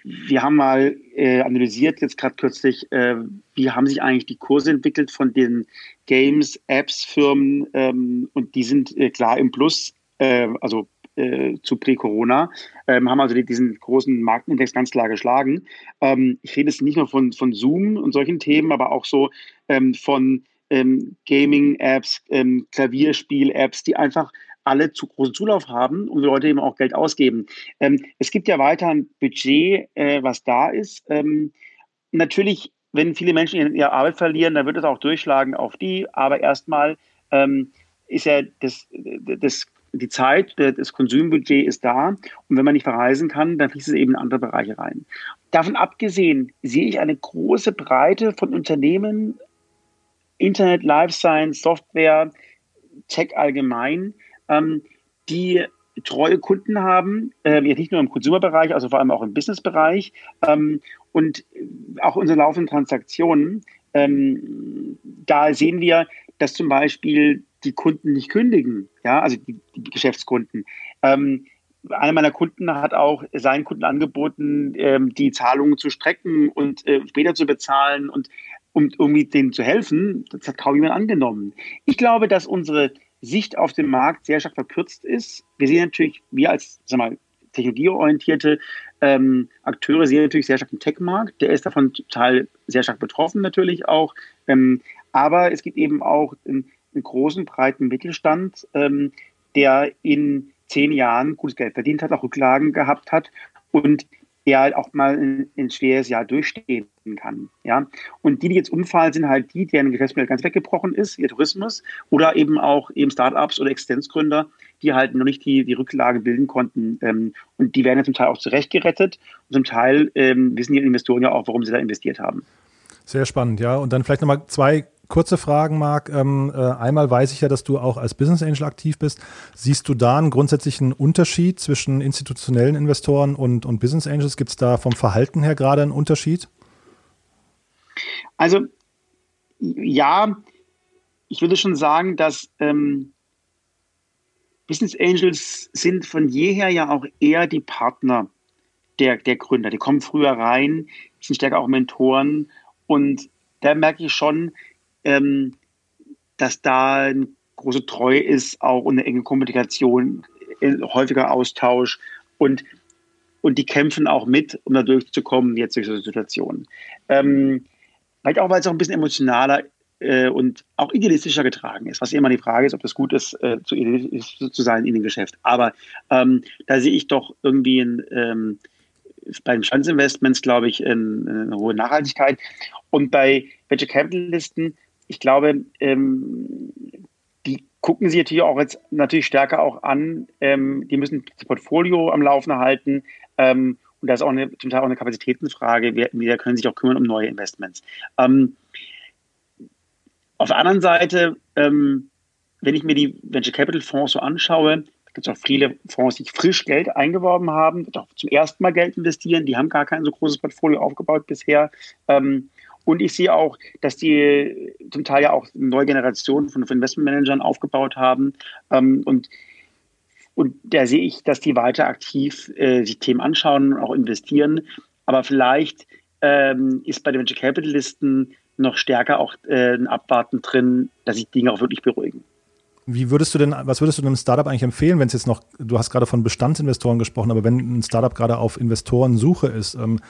wir haben mal äh, analysiert, jetzt gerade kürzlich, äh, wie haben sich eigentlich die Kurse entwickelt von den Games, Apps, Firmen ähm, und die sind äh, klar im Plus, äh, also äh, zu Prä-Corona, ähm, haben also diesen großen Marktindex ganz klar geschlagen. Ähm, ich rede jetzt nicht nur von, von Zoom und solchen Themen, aber auch so ähm, von ähm, Gaming-Apps, ähm, Klavierspiel-Apps, die einfach alle zu großen Zulauf haben und die Leute eben auch Geld ausgeben. Ähm, es gibt ja weiter ein Budget, äh, was da ist. Ähm, natürlich, wenn viele Menschen ihre Arbeit verlieren, dann wird es auch durchschlagen auf die. Aber erstmal ähm, ist ja das, das, die Zeit, das Konsumbudget ist da. Und wenn man nicht verreisen kann, dann fließt es eben in andere Bereiche rein. Davon abgesehen sehe ich eine große Breite von Unternehmen, Internet, Life Science, Software, Tech allgemein, ähm, die treue Kunden haben, äh, nicht nur im Consumer-Bereich, also vor allem auch im Business-Bereich ähm, und auch unsere laufenden Transaktionen. Ähm, da sehen wir, dass zum Beispiel die Kunden nicht kündigen, ja, also die, die Geschäftskunden. Ähm, einer meiner Kunden hat auch seinen Kunden angeboten, ähm, die Zahlungen zu strecken und äh, später zu bezahlen und um irgendwie denen zu helfen. Das hat kaum jemand angenommen. Ich glaube, dass unsere Sicht auf den Markt sehr stark verkürzt ist. Wir sehen natürlich, wir als sag mal, technologieorientierte ähm, Akteure sehen natürlich sehr stark den Tech-Markt. Der ist davon total sehr stark betroffen natürlich auch. Ähm, aber es gibt eben auch einen, einen großen, breiten Mittelstand, ähm, der in zehn Jahren gutes Geld verdient hat, auch Rücklagen gehabt hat und der halt auch mal ein, ein, schweres Jahr durchstehen kann. Ja? Und die, die jetzt umfallen, sind halt die, deren Geschäftsmodell ganz weggebrochen ist, ihr Tourismus, oder eben auch eben Startups oder Existenzgründer, die halt noch nicht die, die Rücklage bilden konnten. Ähm, und die werden ja zum Teil auch zurechtgerettet. Und zum Teil ähm, wissen die Investoren ja auch, warum sie da investiert haben. Sehr spannend, ja. Und dann vielleicht nochmal zwei kurze Fragen, Marc. Ähm, äh, einmal weiß ich ja, dass du auch als Business Angel aktiv bist. Siehst du da einen grundsätzlichen Unterschied zwischen institutionellen Investoren und, und Business Angels? Gibt es da vom Verhalten her gerade einen Unterschied? Also ja, ich würde schon sagen, dass ähm, Business Angels sind von jeher ja auch eher die Partner der, der Gründer. Die kommen früher rein, sind stärker auch Mentoren und da merke ich schon, ähm, dass da ein große Treue ist, auch eine enge Kommunikation, äh, häufiger Austausch und, und die kämpfen auch mit, um da durchzukommen, jetzt durch so Situationen. Ähm, vielleicht auch, weil es auch ein bisschen emotionaler äh, und auch idealistischer getragen ist, was immer die Frage ist, ob das gut ist, äh, zu, zu sein in dem Geschäft. Aber ähm, da sehe ich doch irgendwie ein, ähm, bei den Bestandsinvestments, glaube ich, eine, eine hohe Nachhaltigkeit. Und bei Venture Capitalisten, ich glaube, ähm, die gucken sich natürlich auch jetzt natürlich stärker auch an. Ähm, die müssen das Portfolio am Laufen halten. Ähm, und da ist auch eine, zum Teil auch eine Kapazitätenfrage. Wir, wir können sich auch kümmern um neue Investments. Ähm, auf der anderen Seite, ähm, wenn ich mir die Venture Capital Fonds so anschaue, gibt es auch viele Fonds, die frisch Geld eingeworben haben, auch zum ersten Mal Geld investieren. Die haben gar kein so großes Portfolio aufgebaut bisher. Ähm, und ich sehe auch, dass die zum Teil ja auch neue Generation von Investmentmanagern aufgebaut haben. Ähm, und, und da sehe ich, dass die weiter aktiv äh, sich Themen anschauen und auch investieren. Aber vielleicht ähm, ist bei den Venture Capitalisten noch stärker auch äh, ein Abwarten drin, dass sich Dinge auch wirklich beruhigen. Wie würdest du denn, was würdest du einem Startup eigentlich empfehlen, wenn es jetzt noch, du hast gerade von Bestandsinvestoren gesprochen, aber wenn ein Startup gerade auf Investorensuche ist, ähm,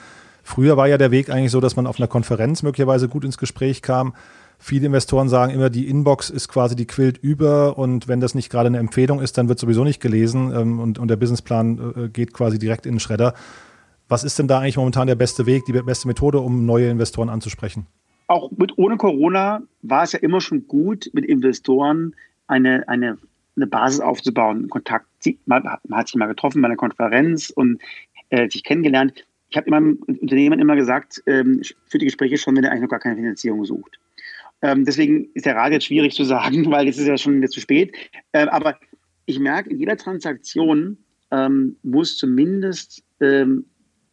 früher war ja der Weg eigentlich so, dass man auf einer Konferenz möglicherweise gut ins Gespräch kam. Viele Investoren sagen immer, die Inbox ist quasi die quillt über und wenn das nicht gerade eine Empfehlung ist, dann wird sowieso nicht gelesen ähm, und, und der Businessplan äh, geht quasi direkt in den Schredder. Was ist denn da eigentlich momentan der beste Weg, die beste Methode, um neue Investoren anzusprechen? Auch mit ohne Corona war es ja immer schon gut, mit Investoren eine, eine, eine Basis aufzubauen, Kontakt. Man, man hat sich mal getroffen bei einer Konferenz und äh, sich kennengelernt. Ich habe immer Unternehmen immer gesagt, ähm, für die Gespräche schon, wenn er eigentlich noch gar keine Finanzierung sucht. Ähm, deswegen ist der Rat jetzt schwierig zu sagen, weil jetzt ist ja schon jetzt zu spät. Ähm, aber ich merke, in jeder Transaktion ähm, muss zumindest ähm,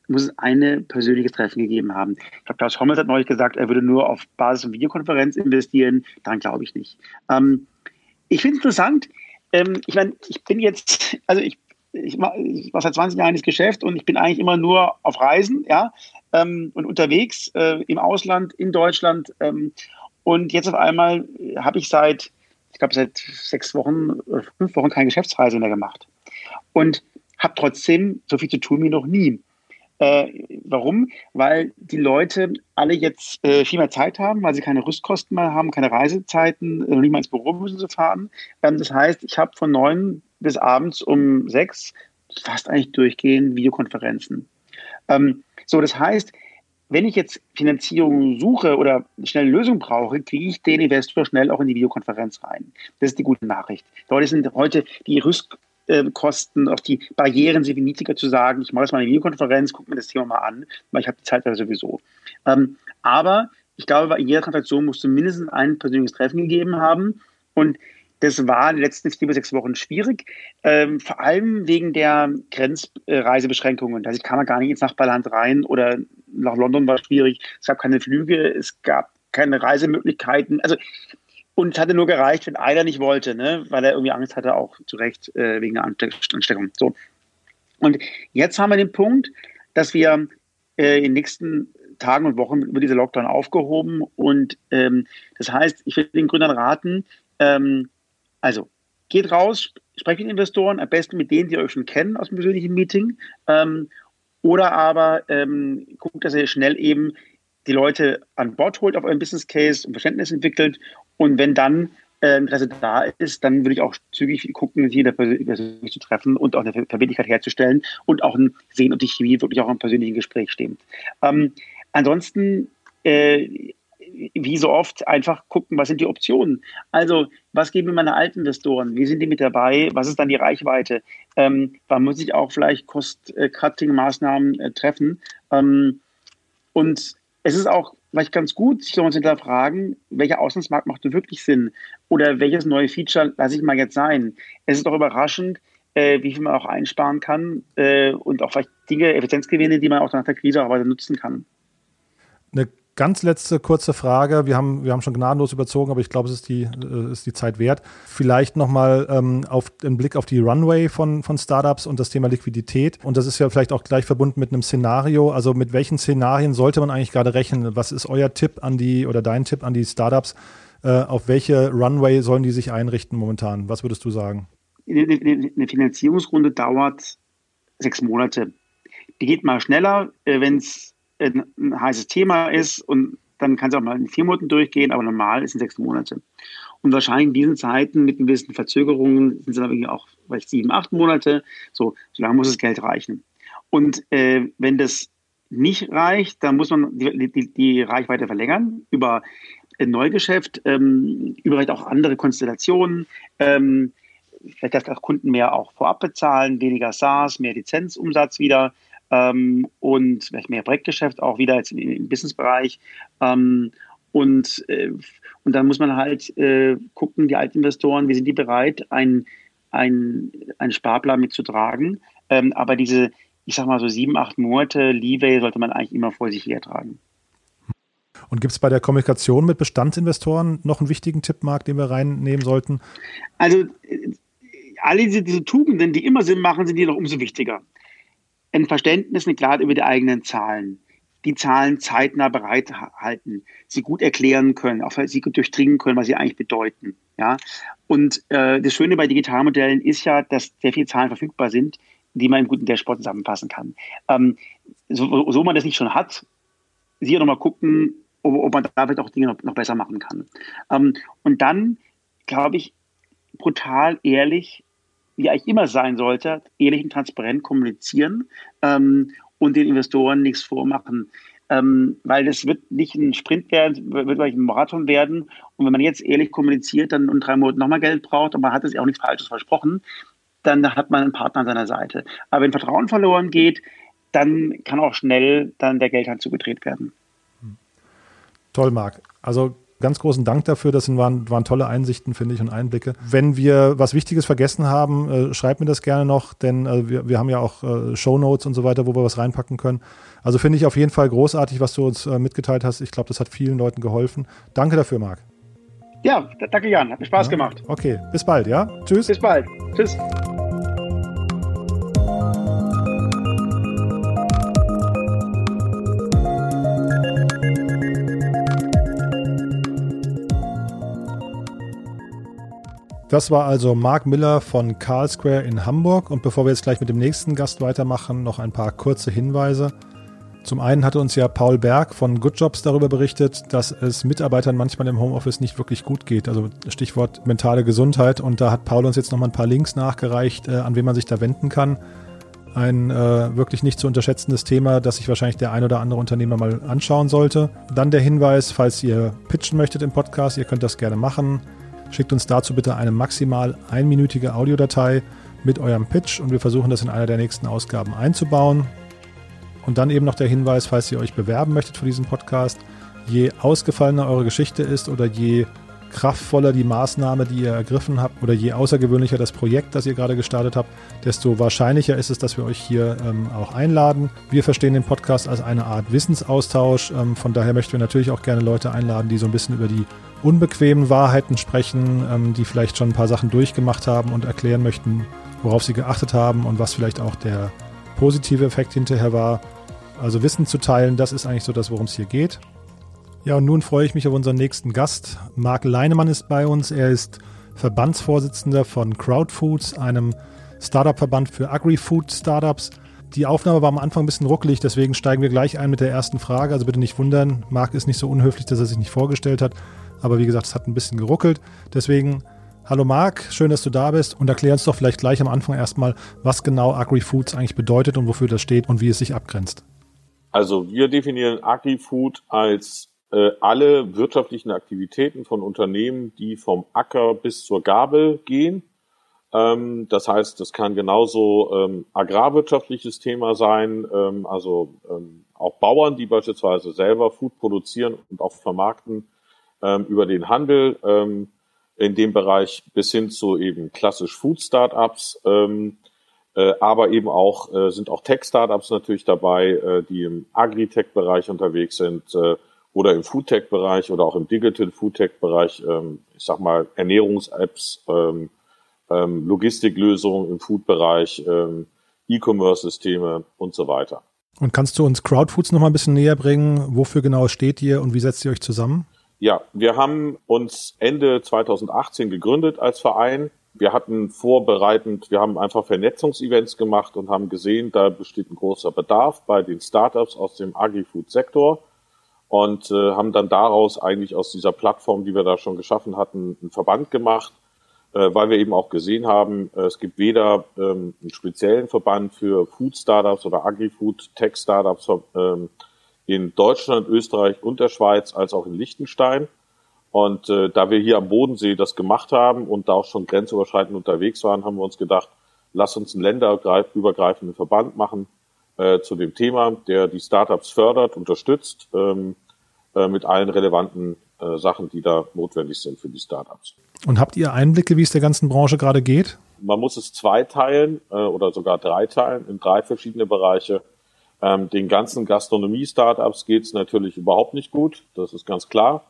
muss es eine persönliches Treffen gegeben haben. Ich glaube, Klaus Hommels hat neulich gesagt, er würde nur auf Basis von Videokonferenz investieren. Daran glaube ich nicht. Ähm, ich finde es interessant. Ähm, ich meine, ich bin jetzt, also ich, ich mache mach seit 20 Jahren das Geschäft und ich bin eigentlich immer nur auf Reisen, ja, ähm, und unterwegs äh, im Ausland, in Deutschland. Ähm, und jetzt auf einmal habe ich seit, ich glaube, seit sechs Wochen, fünf Wochen keine Geschäftsreise mehr gemacht. Und habe trotzdem so viel zu tun wie noch nie. Äh, warum? Weil die Leute alle jetzt äh, viel mehr Zeit haben, weil sie keine Rüstkosten mehr haben, keine Reisezeiten, äh, nicht mal ins Büro müssen sie fahren. Ähm, das heißt, ich habe von neun bis abends um sechs fast eigentlich durchgehend Videokonferenzen. Ähm, so, das heißt, wenn ich jetzt Finanzierung suche oder schnell Lösung brauche, kriege ich den Investor schnell auch in die Videokonferenz rein. Das ist die gute Nachricht. Leute sind heute die Rüst ähm, Kosten, auch die Barrieren sind niedriger zu sagen, ich mache jetzt mal eine Videokonferenz, gucke mir das Thema mal an, weil ich habe die Zeit ja sowieso. Ähm, aber ich glaube, in jeder Transaktion musste mindestens ein persönliches Treffen gegeben haben und das war in den letzten vier bis sechs Wochen schwierig, ähm, vor allem wegen der Grenzreisebeschränkungen. Also ich kam gar nicht ins Nachbarland rein oder nach London war schwierig. Es gab keine Flüge, es gab keine Reisemöglichkeiten. Also und es hatte nur gereicht, wenn einer nicht wollte, ne? weil er irgendwie Angst hatte, auch zu Recht äh, wegen der Ansteckung. So. Und jetzt haben wir den Punkt, dass wir äh, in den nächsten Tagen und Wochen über diese Lockdown aufgehoben. Und ähm, das heißt, ich will den Gründern raten, ähm, also geht raus, sprecht mit Investoren, am besten mit denen, die euch schon kennen aus dem persönlichen Meeting. Ähm, oder aber ähm, guckt, dass ihr schnell eben die Leute an Bord holt auf euren Business Case und Verständnis entwickelt und wenn dann äh, Interesse da ist, dann würde ich auch zügig gucken, sie persönlich zu treffen und auch eine Verbindlichkeit herzustellen und auch ein sehen, ob die Chemie wirklich auch im persönlichen Gespräch stimmt. Ähm, ansonsten, äh, wie so oft, einfach gucken, was sind die Optionen. Also, was geben mir meine alten Investoren? Wie sind die mit dabei? Was ist dann die Reichweite? Ähm, wann muss ich auch vielleicht Cost-Cutting-Maßnahmen äh, treffen? Ähm, und es ist auch vielleicht ganz gut, sich zu hinterfragen, welcher Auslandsmarkt macht denn wirklich Sinn? Oder welches neue Feature lasse ich mal jetzt sein? Es ist doch überraschend, äh, wie viel man auch einsparen kann äh, und auch vielleicht Dinge, Effizienzgewinne, die man auch nach der Krise auch weiter nutzen kann. Eine Ganz letzte kurze Frage. Wir haben, wir haben schon gnadenlos überzogen, aber ich glaube, es ist die, äh, ist die Zeit wert. Vielleicht nochmal ähm, auf den Blick auf die Runway von, von Startups und das Thema Liquidität. Und das ist ja vielleicht auch gleich verbunden mit einem Szenario. Also mit welchen Szenarien sollte man eigentlich gerade rechnen? Was ist euer Tipp an die oder dein Tipp an die Startups? Äh, auf welche Runway sollen die sich einrichten momentan? Was würdest du sagen? Eine Finanzierungsrunde dauert sechs Monate. Die geht mal schneller, äh, wenn es ein heißes Thema ist und dann kann es auch mal in vier Monaten durchgehen, aber normal ist es sechs Monate. Und wahrscheinlich in diesen Zeiten mit gewissen Verzögerungen sind es dann auch vielleicht sieben, acht Monate. So, lange muss das Geld reichen. Und äh, wenn das nicht reicht, dann muss man die, die, die Reichweite verlängern über ein Neugeschäft, ähm, über vielleicht auch andere Konstellationen. Ähm, vielleicht dass auch Kunden mehr auch vorab bezahlen, weniger SaaS, mehr Lizenzumsatz wieder ähm, und vielleicht mehr Projektgeschäft auch wieder jetzt im, Businessbereich. Ähm, und, äh, und dann muss man halt äh, gucken, die Altinvestoren, wie sind die bereit, einen ein Sparplan mitzutragen. Ähm, aber diese, ich sag mal so sieben, acht Monate Leeway sollte man eigentlich immer vor sich hertragen. Und gibt es bei der Kommunikation mit Bestandsinvestoren noch einen wichtigen Tipp, Marc, den wir reinnehmen sollten? Also äh, alle diese, diese Tugenden, die immer Sinn machen, sind hier noch umso wichtiger. Ein Verständnis, eine Klarheit über die eigenen Zahlen die Zahlen zeitnah bereithalten, sie gut erklären können, auch sie gut durchdringen können, was sie eigentlich bedeuten. Ja? Und äh, das Schöne bei Digitalmodellen ist ja, dass sehr viele Zahlen verfügbar sind, die man im guten Dashboard zusammenfassen kann. Ähm, so, so man das nicht schon hat, sie nochmal gucken, ob, ob, man da vielleicht auch Dinge noch, noch besser machen kann. Ähm, und dann, glaube ich, brutal ehrlich, wie eigentlich immer sein sollte, ehrlich und transparent kommunizieren ähm, und den Investoren nichts vormachen. Ähm, weil das wird nicht ein Sprint werden, wird gleich ein Marathon werden. Und wenn man jetzt ehrlich kommuniziert, dann in drei Monaten nochmal Geld braucht und man hat es auch nichts Falsches versprochen, dann hat man einen Partner an seiner Seite. Aber wenn Vertrauen verloren geht, dann kann auch schnell dann der Geldhand zugedreht werden. Toll, Marc. Also ganz großen Dank dafür. Das waren, waren tolle Einsichten, finde ich, und Einblicke. Wenn wir was Wichtiges vergessen haben, äh, schreibt mir das gerne noch, denn äh, wir, wir haben ja auch äh, Show Notes und so weiter, wo wir was reinpacken können. Also finde ich auf jeden Fall großartig, was du uns äh, mitgeteilt hast. Ich glaube, das hat vielen Leuten geholfen. Danke dafür, Marc. Ja, danke Jan. Hat mir Spaß ja. gemacht. Okay, bis bald, ja? Tschüss. Bis bald. Tschüss. Das war also Mark Miller von Carl Square in Hamburg. Und bevor wir jetzt gleich mit dem nächsten Gast weitermachen, noch ein paar kurze Hinweise. Zum einen hatte uns ja Paul Berg von Good Jobs darüber berichtet, dass es Mitarbeitern manchmal im Homeoffice nicht wirklich gut geht. Also Stichwort mentale Gesundheit. Und da hat Paul uns jetzt nochmal ein paar Links nachgereicht, äh, an wen man sich da wenden kann. Ein äh, wirklich nicht zu unterschätzendes Thema, das sich wahrscheinlich der ein oder andere Unternehmer mal anschauen sollte. Dann der Hinweis, falls ihr pitchen möchtet im Podcast, ihr könnt das gerne machen. Schickt uns dazu bitte eine maximal einminütige Audiodatei mit eurem Pitch und wir versuchen das in einer der nächsten Ausgaben einzubauen. Und dann eben noch der Hinweis, falls ihr euch bewerben möchtet für diesen Podcast, je ausgefallener eure Geschichte ist oder je kraftvoller die Maßnahme, die ihr ergriffen habt oder je außergewöhnlicher das Projekt, das ihr gerade gestartet habt, desto wahrscheinlicher ist es, dass wir euch hier ähm, auch einladen. Wir verstehen den Podcast als eine Art Wissensaustausch. Ähm, von daher möchten wir natürlich auch gerne Leute einladen, die so ein bisschen über die unbequemen Wahrheiten sprechen, ähm, die vielleicht schon ein paar Sachen durchgemacht haben und erklären möchten, worauf sie geachtet haben und was vielleicht auch der positive Effekt hinterher war. Also Wissen zu teilen, das ist eigentlich so das, worum es hier geht. Ja, und nun freue ich mich auf unseren nächsten Gast. Marc Leinemann ist bei uns. Er ist Verbandsvorsitzender von Crowdfoods, einem Startup-Verband für Agri-Food-Startups. Die Aufnahme war am Anfang ein bisschen ruckelig, deswegen steigen wir gleich ein mit der ersten Frage. Also bitte nicht wundern, Marc ist nicht so unhöflich, dass er sich nicht vorgestellt hat. Aber wie gesagt, es hat ein bisschen geruckelt. Deswegen, hallo Marc, schön, dass du da bist und erklär uns doch vielleicht gleich am Anfang erstmal, was genau Agri-Foods eigentlich bedeutet und wofür das steht und wie es sich abgrenzt. Also wir definieren Agri-Food als äh, alle wirtschaftlichen Aktivitäten von Unternehmen, die vom Acker bis zur Gabel gehen. Ähm, das heißt, das kann genauso ähm, agrarwirtschaftliches Thema sein, ähm, also ähm, auch Bauern, die beispielsweise selber Food produzieren und auch vermarkten ähm, über den Handel ähm, in dem Bereich bis hin zu eben klassisch Food Startups, äh, aber eben auch äh, sind auch Tech Startups natürlich dabei, äh, die im Agritech-Bereich unterwegs sind. Oder im Foodtech-Bereich oder auch im Digital Foodtech-Bereich, ähm, ich sag mal, Ernährungs-Apps, ähm, ähm, Logistiklösungen im Food-Bereich, ähm, E-Commerce-Systeme und so weiter. Und kannst du uns Crowdfoods noch mal ein bisschen näher bringen? Wofür genau steht ihr und wie setzt ihr euch zusammen? Ja, wir haben uns Ende 2018 gegründet als Verein. Wir hatten vorbereitend, wir haben einfach Vernetzungsevents gemacht und haben gesehen, da besteht ein großer Bedarf bei den Startups aus dem Agri-Food-Sektor und äh, haben dann daraus eigentlich aus dieser Plattform, die wir da schon geschaffen hatten, einen Verband gemacht, äh, weil wir eben auch gesehen haben, äh, es gibt weder ähm, einen speziellen Verband für Food-Startups oder Agri-Food-Tech-Startups ähm, in Deutschland, Österreich und der Schweiz als auch in Liechtenstein. Und äh, da wir hier am Bodensee das gemacht haben und da auch schon grenzüberschreitend unterwegs waren, haben wir uns gedacht, lass uns einen länderübergreifenden Verband machen äh, zu dem Thema, der die Startups fördert, unterstützt ähm, äh, mit allen relevanten äh, Sachen, die da notwendig sind für die Startups. Und habt ihr Einblicke, wie es der ganzen Branche gerade geht? Man muss es zweiteilen äh, oder sogar dreiteilen in drei verschiedene Bereiche. Ähm, den ganzen Gastronomie-Startups geht es natürlich überhaupt nicht gut, das ist ganz klar.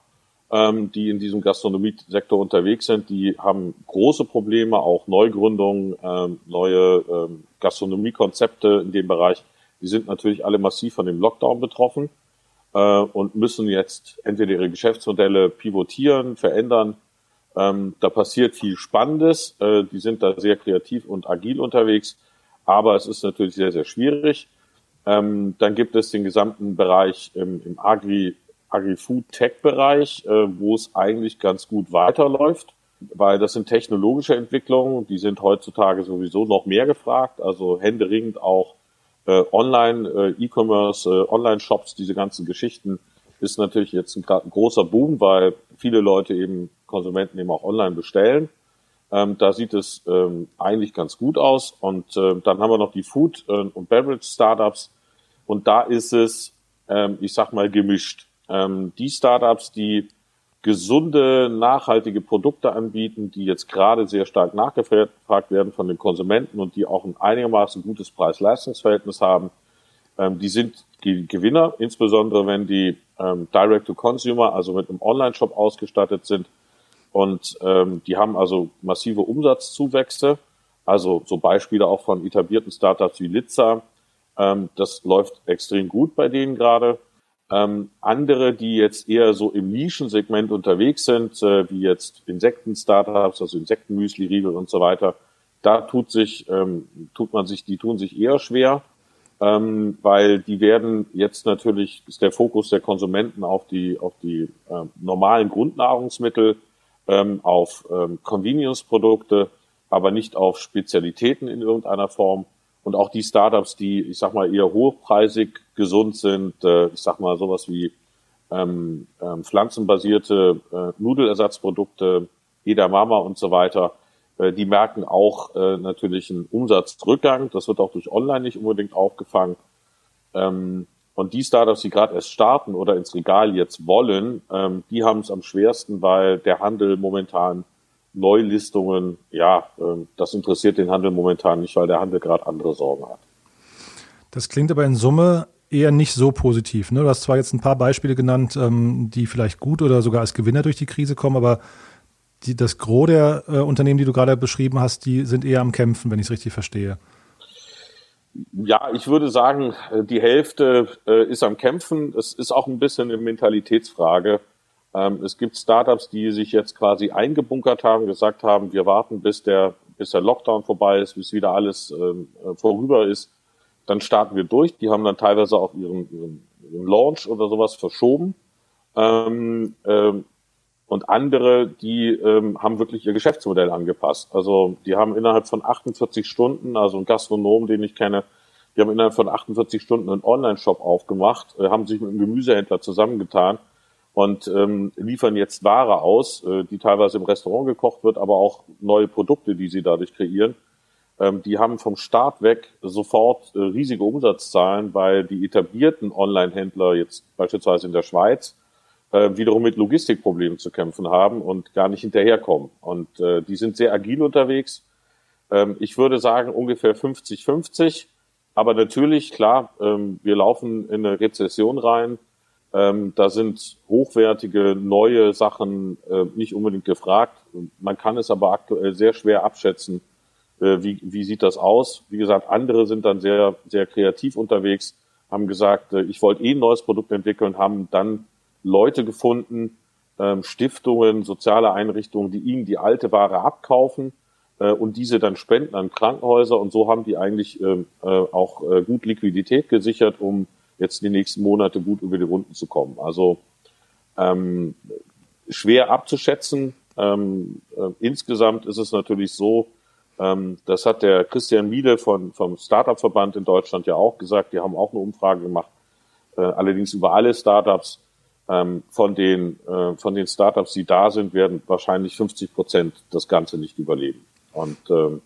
Ähm, die in diesem Gastronomiesektor unterwegs sind, die haben große Probleme, auch Neugründungen, ähm, neue ähm, Gastronomiekonzepte in dem Bereich. Die sind natürlich alle massiv von dem Lockdown betroffen äh, und müssen jetzt entweder ihre Geschäftsmodelle pivotieren, verändern. Ähm, da passiert viel Spannendes. Äh, die sind da sehr kreativ und agil unterwegs, aber es ist natürlich sehr, sehr schwierig. Ähm, dann gibt es den gesamten Bereich im, im Agri, Agri-Food-Tech-Bereich, äh, wo es eigentlich ganz gut weiterläuft, weil das sind technologische Entwicklungen, die sind heutzutage sowieso noch mehr gefragt, also händeringend auch äh, Online, äh, Online-Shops, diese ganzen Geschichten ist natürlich jetzt ein, ein, großer Boom, weil viele Leute eben, Konsumenten eben auch online bestellen. Ähm, da sieht es ähm, eigentlich ganz gut aus. Und äh, dann haben wir noch die Food- und Beverage-Startups. Und da ist es, ähm, ich sag mal, gemischt. Ähm, die Startups, die gesunde, nachhaltige Produkte anbieten, die jetzt gerade sehr stark nachgefragt werden von den Konsumenten und die auch ein einigermaßen gutes Preis-Leistungs-Verhältnis haben, ähm, die sind die Gewinner, insbesondere wenn die ähm, Direct-to-Consumer, also mit einem Online-Shop ausgestattet sind und ähm, die haben also massive Umsatzzuwächse. Also so Beispiele auch von etablierten Startups wie Litza. Ähm, das läuft extrem gut bei denen gerade. Ähm, andere, die jetzt eher so im Nischensegment unterwegs sind, äh, wie jetzt Insekten-Startups, also Insektenmüsli, Riegel und so weiter, da tut sich, ähm, tut man sich, die tun sich eher schwer, ähm, weil die werden jetzt natürlich ist der Fokus der Konsumenten auf die auf die äh, normalen Grundnahrungsmittel ähm, auf ähm, Convenience-Produkte, aber nicht auf Spezialitäten in irgendeiner Form. Und auch die Startups, die, ich sag mal, eher hochpreisig gesund sind, äh, ich sag mal sowas wie ähm, ähm, pflanzenbasierte äh, Nudelersatzprodukte, Edamama und so weiter, äh, die merken auch äh, natürlich einen Umsatzrückgang. Das wird auch durch Online nicht unbedingt aufgefangen. Ähm, und die Startups, die gerade erst starten oder ins Regal jetzt wollen, ähm, die haben es am schwersten, weil der Handel momentan Neulistungen, ja, ähm, das interessiert den Handel momentan nicht, weil der Handel gerade andere Sorgen hat. Das klingt aber in Summe eher nicht so positiv. Ne? Du hast zwar jetzt ein paar Beispiele genannt, ähm, die vielleicht gut oder sogar als Gewinner durch die Krise kommen, aber die, das Gros der äh, Unternehmen, die du gerade beschrieben hast, die sind eher am Kämpfen, wenn ich es richtig verstehe. Ja, ich würde sagen, äh, die Hälfte äh, ist am Kämpfen. Es ist auch ein bisschen eine Mentalitätsfrage. Ähm, es gibt Startups, die sich jetzt quasi eingebunkert haben, gesagt haben, wir warten, bis der, bis der Lockdown vorbei ist, bis wieder alles ähm, äh, vorüber ist. Dann starten wir durch. Die haben dann teilweise auch ihren, ihren, ihren Launch oder sowas verschoben. Ähm, ähm, und andere, die ähm, haben wirklich ihr Geschäftsmodell angepasst. Also die haben innerhalb von 48 Stunden, also ein Gastronom, den ich kenne, die haben innerhalb von 48 Stunden einen Online-Shop aufgemacht, äh, haben sich mit einem Gemüsehändler zusammengetan und ähm, liefern jetzt Ware aus, äh, die teilweise im Restaurant gekocht wird, aber auch neue Produkte, die sie dadurch kreieren. Ähm, die haben vom Start weg sofort äh, riesige Umsatzzahlen, weil die etablierten Online-Händler jetzt beispielsweise in der Schweiz äh, wiederum mit Logistikproblemen zu kämpfen haben und gar nicht hinterherkommen. Und äh, die sind sehr agil unterwegs. Ähm, ich würde sagen ungefähr 50-50. Aber natürlich, klar, ähm, wir laufen in eine Rezession rein. Ähm, da sind hochwertige, neue Sachen äh, nicht unbedingt gefragt. Man kann es aber aktuell sehr schwer abschätzen, äh, wie, wie sieht das aus. Wie gesagt, andere sind dann sehr, sehr kreativ unterwegs, haben gesagt, äh, ich wollte eh ein neues Produkt entwickeln, haben dann Leute gefunden, ähm, Stiftungen, soziale Einrichtungen, die ihnen die alte Ware abkaufen äh, und diese dann spenden an Krankenhäuser. Und so haben die eigentlich ähm, äh, auch äh, gut Liquidität gesichert, um jetzt die nächsten Monate gut über die Runden zu kommen. Also ähm, schwer abzuschätzen. Ähm, äh, insgesamt ist es natürlich so, ähm, das hat der Christian Miele von, vom Startup-Verband in Deutschland ja auch gesagt. Die haben auch eine Umfrage gemacht, äh, allerdings über alle Startups. Ähm, von den, äh, von den Startups, die da sind, werden wahrscheinlich 50 Prozent das Ganze nicht überleben. Und ähm,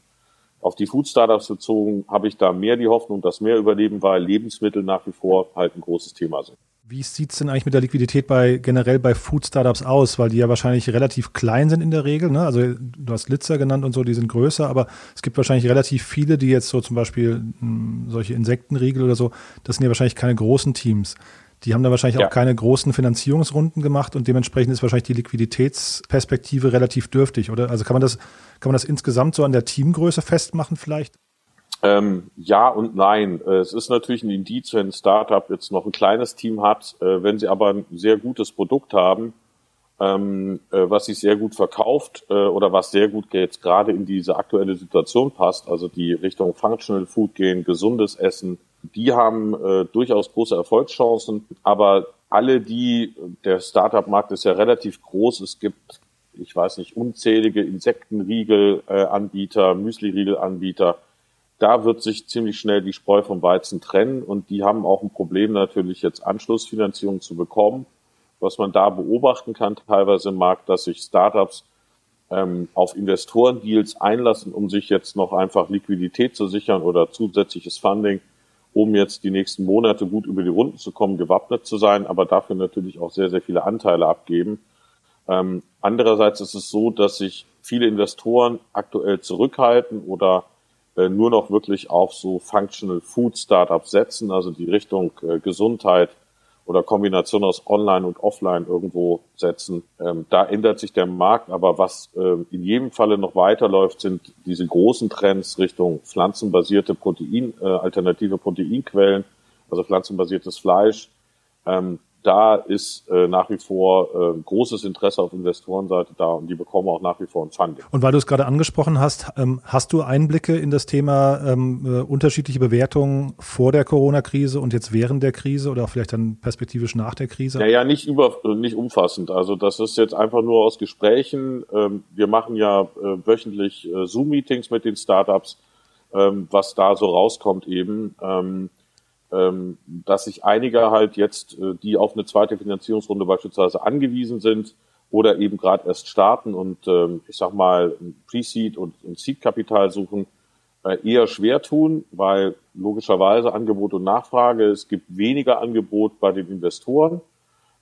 auf die Food-Startups bezogen habe ich da mehr die Hoffnung, dass mehr überleben, weil Lebensmittel nach wie vor halt ein großes Thema sind. Wie sieht es denn eigentlich mit der Liquidität bei generell bei Food-Startups aus? Weil die ja wahrscheinlich relativ klein sind in der Regel. Ne? Also du hast Litzer genannt und so, die sind größer, aber es gibt wahrscheinlich relativ viele, die jetzt so zum Beispiel mh, hm, solche Insektenriegel oder so, das sind ja wahrscheinlich keine großen Teams. Die haben da wahrscheinlich ja. auch keine großen Finanzierungsrunden gemacht und dementsprechend ist wahrscheinlich die Liquiditätsperspektive relativ dürftig, oder? Also kann man das, kann man das insgesamt so an der Teamgröße festmachen vielleicht? Ähm, ja und nein. Äh, es ist natürlich ein Indiz, wenn ein Startup jetzt noch ein kleines Team hat, äh, wenn sie aber ein sehr gutes Produkt haben, ähm, äh, was sich sehr gut verkauft äh, oder was sehr gut jetzt gerade in diese aktuelle Situation passt, also die Richtung Functional Food gehen, gesundes Essen, die haben äh, durchaus große Erfolgschancen, aber alle die, der Startup-Markt ist ja relativ groß, es gibt, ich weiß nicht, unzählige Insektenriegel-Anbieter, Müsli-Riegel-Anbieter, da wird sich ziemlich schnell die Spreu vom Weizen trennen und die haben auch ein Problem natürlich jetzt Anschlussfinanzierung zu bekommen. Was man da beobachten kann teilweise im Markt, dass sich Startups ähm, auf Investorendeals einlassen, um sich jetzt noch einfach Liquidität zu sichern oder zusätzliches Funding um jetzt die nächsten Monate gut über die Runden zu kommen, gewappnet zu sein, aber dafür natürlich auch sehr, sehr viele Anteile abgeben. Ähm, andererseits ist es so, dass sich viele Investoren aktuell zurückhalten oder äh, nur noch wirklich auf so Functional Food Startups setzen, also die Richtung äh, Gesundheit, oder Kombination aus Online und Offline irgendwo setzen. Ähm, da ändert sich der Markt, aber was äh, in jedem Falle noch weiterläuft, sind diese großen Trends Richtung pflanzenbasierte Protein, äh, alternative Proteinquellen, also pflanzenbasiertes Fleisch. Ähm, da ist äh, nach wie vor äh, großes Interesse auf Investorenseite da und die bekommen auch nach wie vor ein Funding. Und weil du es gerade angesprochen hast, ähm, hast du Einblicke in das Thema ähm, äh, unterschiedliche Bewertungen vor der Corona-Krise und jetzt während der Krise oder auch vielleicht dann perspektivisch nach der Krise? Naja, nicht über, nicht umfassend. Also das ist jetzt einfach nur aus Gesprächen. Ähm, wir machen ja äh, wöchentlich äh, Zoom-Meetings mit den Startups, ähm, was da so rauskommt eben. Ähm, ähm, dass sich einige halt jetzt, äh, die auf eine zweite Finanzierungsrunde beispielsweise angewiesen sind oder eben gerade erst starten und ähm, ich sag mal Pre-Seed und, und Seed-Kapital suchen, äh, eher schwer tun, weil logischerweise Angebot und Nachfrage, es gibt weniger Angebot bei den Investoren.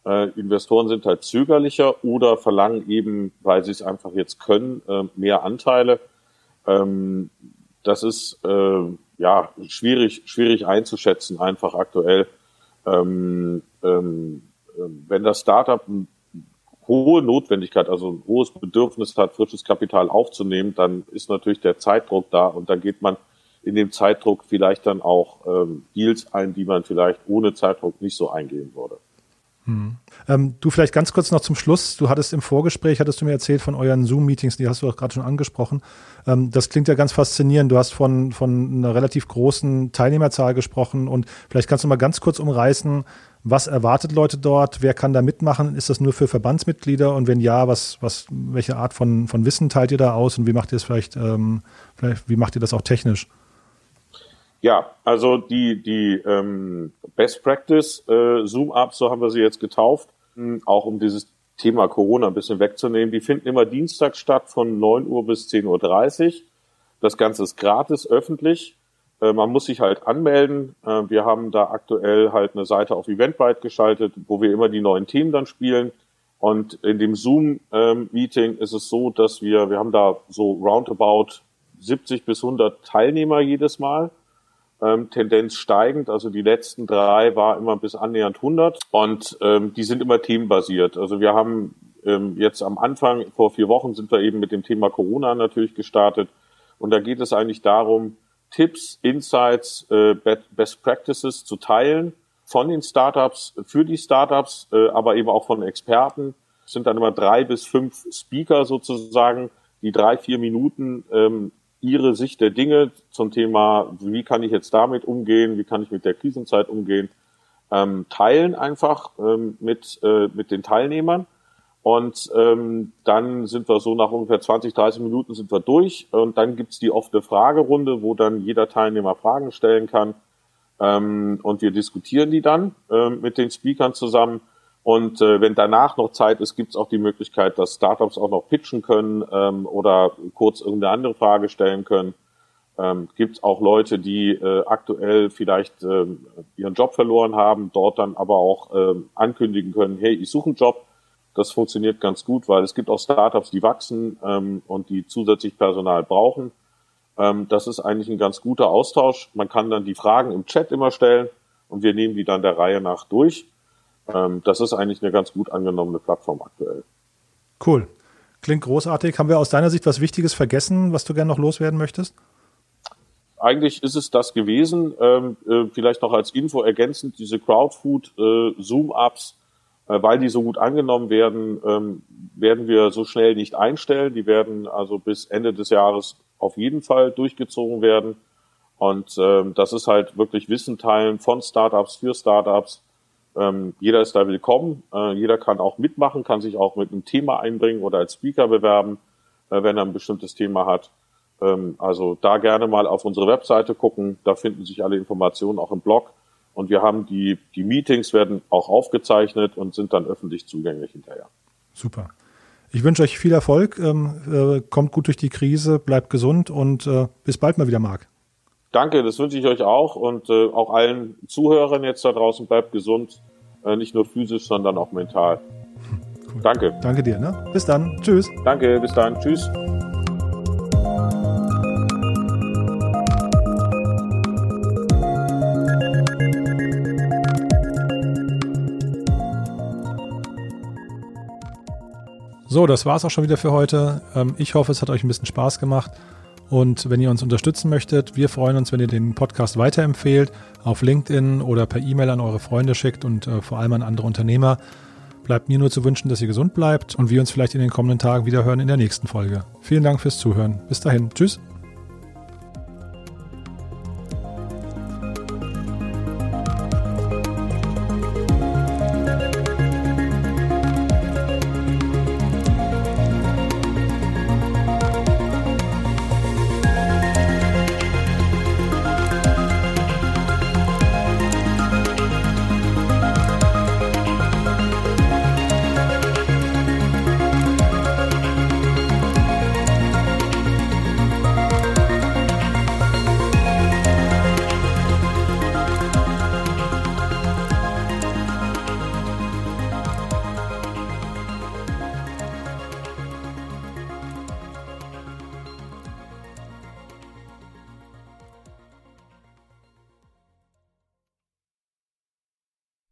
Äh, Investoren sind halt zögerlicher oder verlangen eben, weil sie es einfach jetzt können, äh, mehr Anteile. Ähm, das ist äh, ja, schwierig, schwierig einzuschätzen, einfach aktuell. Ähm, ähm, ähm, wenn das Startup eine hohe Notwendigkeit, also ein hohes Bedürfnis hat, frisches Kapital aufzunehmen, dann ist natürlich der Zeitdruck da und da geht man in dem Zeitdruck vielleicht dann auch ähm, Deals ein, die man vielleicht ohne Zeitdruck nicht so eingehen würde. Hm. Ähm, du vielleicht ganz kurz noch zum Schluss. Du hattest im Vorgespräch, hattest du mir erzählt von euren Zoom-Meetings, die hast du auch gerade schon angesprochen. Ähm, das klingt ja ganz faszinierend. Du hast von, von einer relativ großen Teilnehmerzahl gesprochen und vielleicht kannst du mal ganz kurz umreißen, was erwartet Leute dort? Wer kann da mitmachen? Ist das nur für Verbandsmitglieder? Und wenn ja, was, was, welche Art von, von Wissen teilt ihr da aus und wie macht ihr es vielleicht, ähm, vielleicht, wie macht ihr das auch technisch? Ja, also die, die ähm, Best Practice äh, Zoom-Ups, so haben wir sie jetzt getauft, hm, auch um dieses Thema Corona ein bisschen wegzunehmen. Die finden immer Dienstag statt von 9 Uhr bis 10.30 Uhr. Das Ganze ist gratis, öffentlich. Äh, man muss sich halt anmelden. Äh, wir haben da aktuell halt eine Seite auf Eventbrite geschaltet, wo wir immer die neuen Themen dann spielen. Und in dem Zoom-Meeting ähm, ist es so, dass wir, wir haben da so roundabout 70 bis 100 Teilnehmer jedes Mal ähm, Tendenz steigend. Also die letzten drei war immer bis annähernd 100 und ähm, die sind immer themenbasiert. Also wir haben ähm, jetzt am Anfang, vor vier Wochen sind wir eben mit dem Thema Corona natürlich gestartet und da geht es eigentlich darum, Tipps, Insights, äh, Best Practices zu teilen von den Startups, für die Startups, äh, aber eben auch von Experten, Es sind dann immer drei bis fünf Speaker sozusagen, die drei, vier Minuten ähm, ihre Sicht der Dinge zum Thema, wie kann ich jetzt damit umgehen, wie kann ich mit der Krisenzeit umgehen, ähm, teilen einfach ähm, mit, äh, mit den Teilnehmern. Und ähm, dann sind wir so nach ungefähr 20, 30 Minuten sind wir durch. Und dann gibt's die offene Fragerunde, wo dann jeder Teilnehmer Fragen stellen kann. Ähm, und wir diskutieren die dann äh, mit den Speakern zusammen. Und äh, wenn danach noch Zeit ist, gibt's auch die Möglichkeit, dass Startups auch noch pitchen können ähm, oder kurz irgendeine andere Frage stellen können. Ähm, Gibt auch Leute, die äh, aktuell vielleicht äh, ihren Job verloren haben, dort dann aber auch äh, ankündigen können, hey, ich suche einen Job das funktioniert ganz gut, weil es gibt auch Startups, die wachsen ähm, und die zusätzlich Personal brauchen. Ähm, das ist eigentlich ein ganz guter Austausch. Man kann dann die Fragen im Chat immer stellen und wir nehmen die dann der Reihe nach durch. Ähm, das ist eigentlich eine ganz gut angenommene Plattform aktuell. Cool. Klingt großartig. Haben wir aus deiner Sicht was Wichtiges vergessen, was du gerne noch loswerden möchtest? Eigentlich ist es das gewesen. Ähm, äh, vielleicht noch als Info ergänzend, diese Crowdfood äh, Zoom-Ups, äh, weil die so gut angenommen werden, ähm, werden wir so schnell nicht einstellen. Die werden also bis Ende des Jahres auf jeden Fall durchgezogen werden. Und ähm, das ist halt wirklich Wissen teilen von Startups für Startups. Ähm, jeder ist da willkommen. Äh, jeder kann auch mitmachen, kann sich auch mit einem Thema einbringen oder als Speaker bewerben, äh, wenn er ein bestimmtes Thema hat. Ähm, also da gerne mal auf unsere Webseite gucken. Da finden sich alle Informationen auch im Blog. Und wir haben die, die Meetings werden auch aufgezeichnet und sind dann öffentlich zugänglich hinterher. Super. Ich wünsche euch viel Erfolg, ähm, äh, kommt gut durch die Krise, bleibt gesund und äh, bis bald mal wieder, Marc. Danke, das wünsche ich euch auch und äh, auch allen Zuhörern jetzt da draußen, bleibt gesund, äh, nicht nur physisch, sondern auch mental. Cool. Danke. Danke dir, ne? Bis dann. Tschüss. Danke, bis dann. Tschüss. So, das war es auch schon wieder für heute. Ähm, ich hoffe, es hat euch ein bisschen Spaß gemacht. Und wenn ihr uns unterstützen möchtet, wir freuen uns, wenn ihr den Podcast weiterempfehlt, auf LinkedIn oder per E-Mail an eure Freunde schickt und äh, vor allem an andere Unternehmer. Bleibt mir nur zu wünschen, dass ihr gesund bleibt und wir uns vielleicht in den kommenden Tagen wieder hören in der nächsten Folge. Vielen Dank fürs Zuhören. Bis dahin. Tschüss.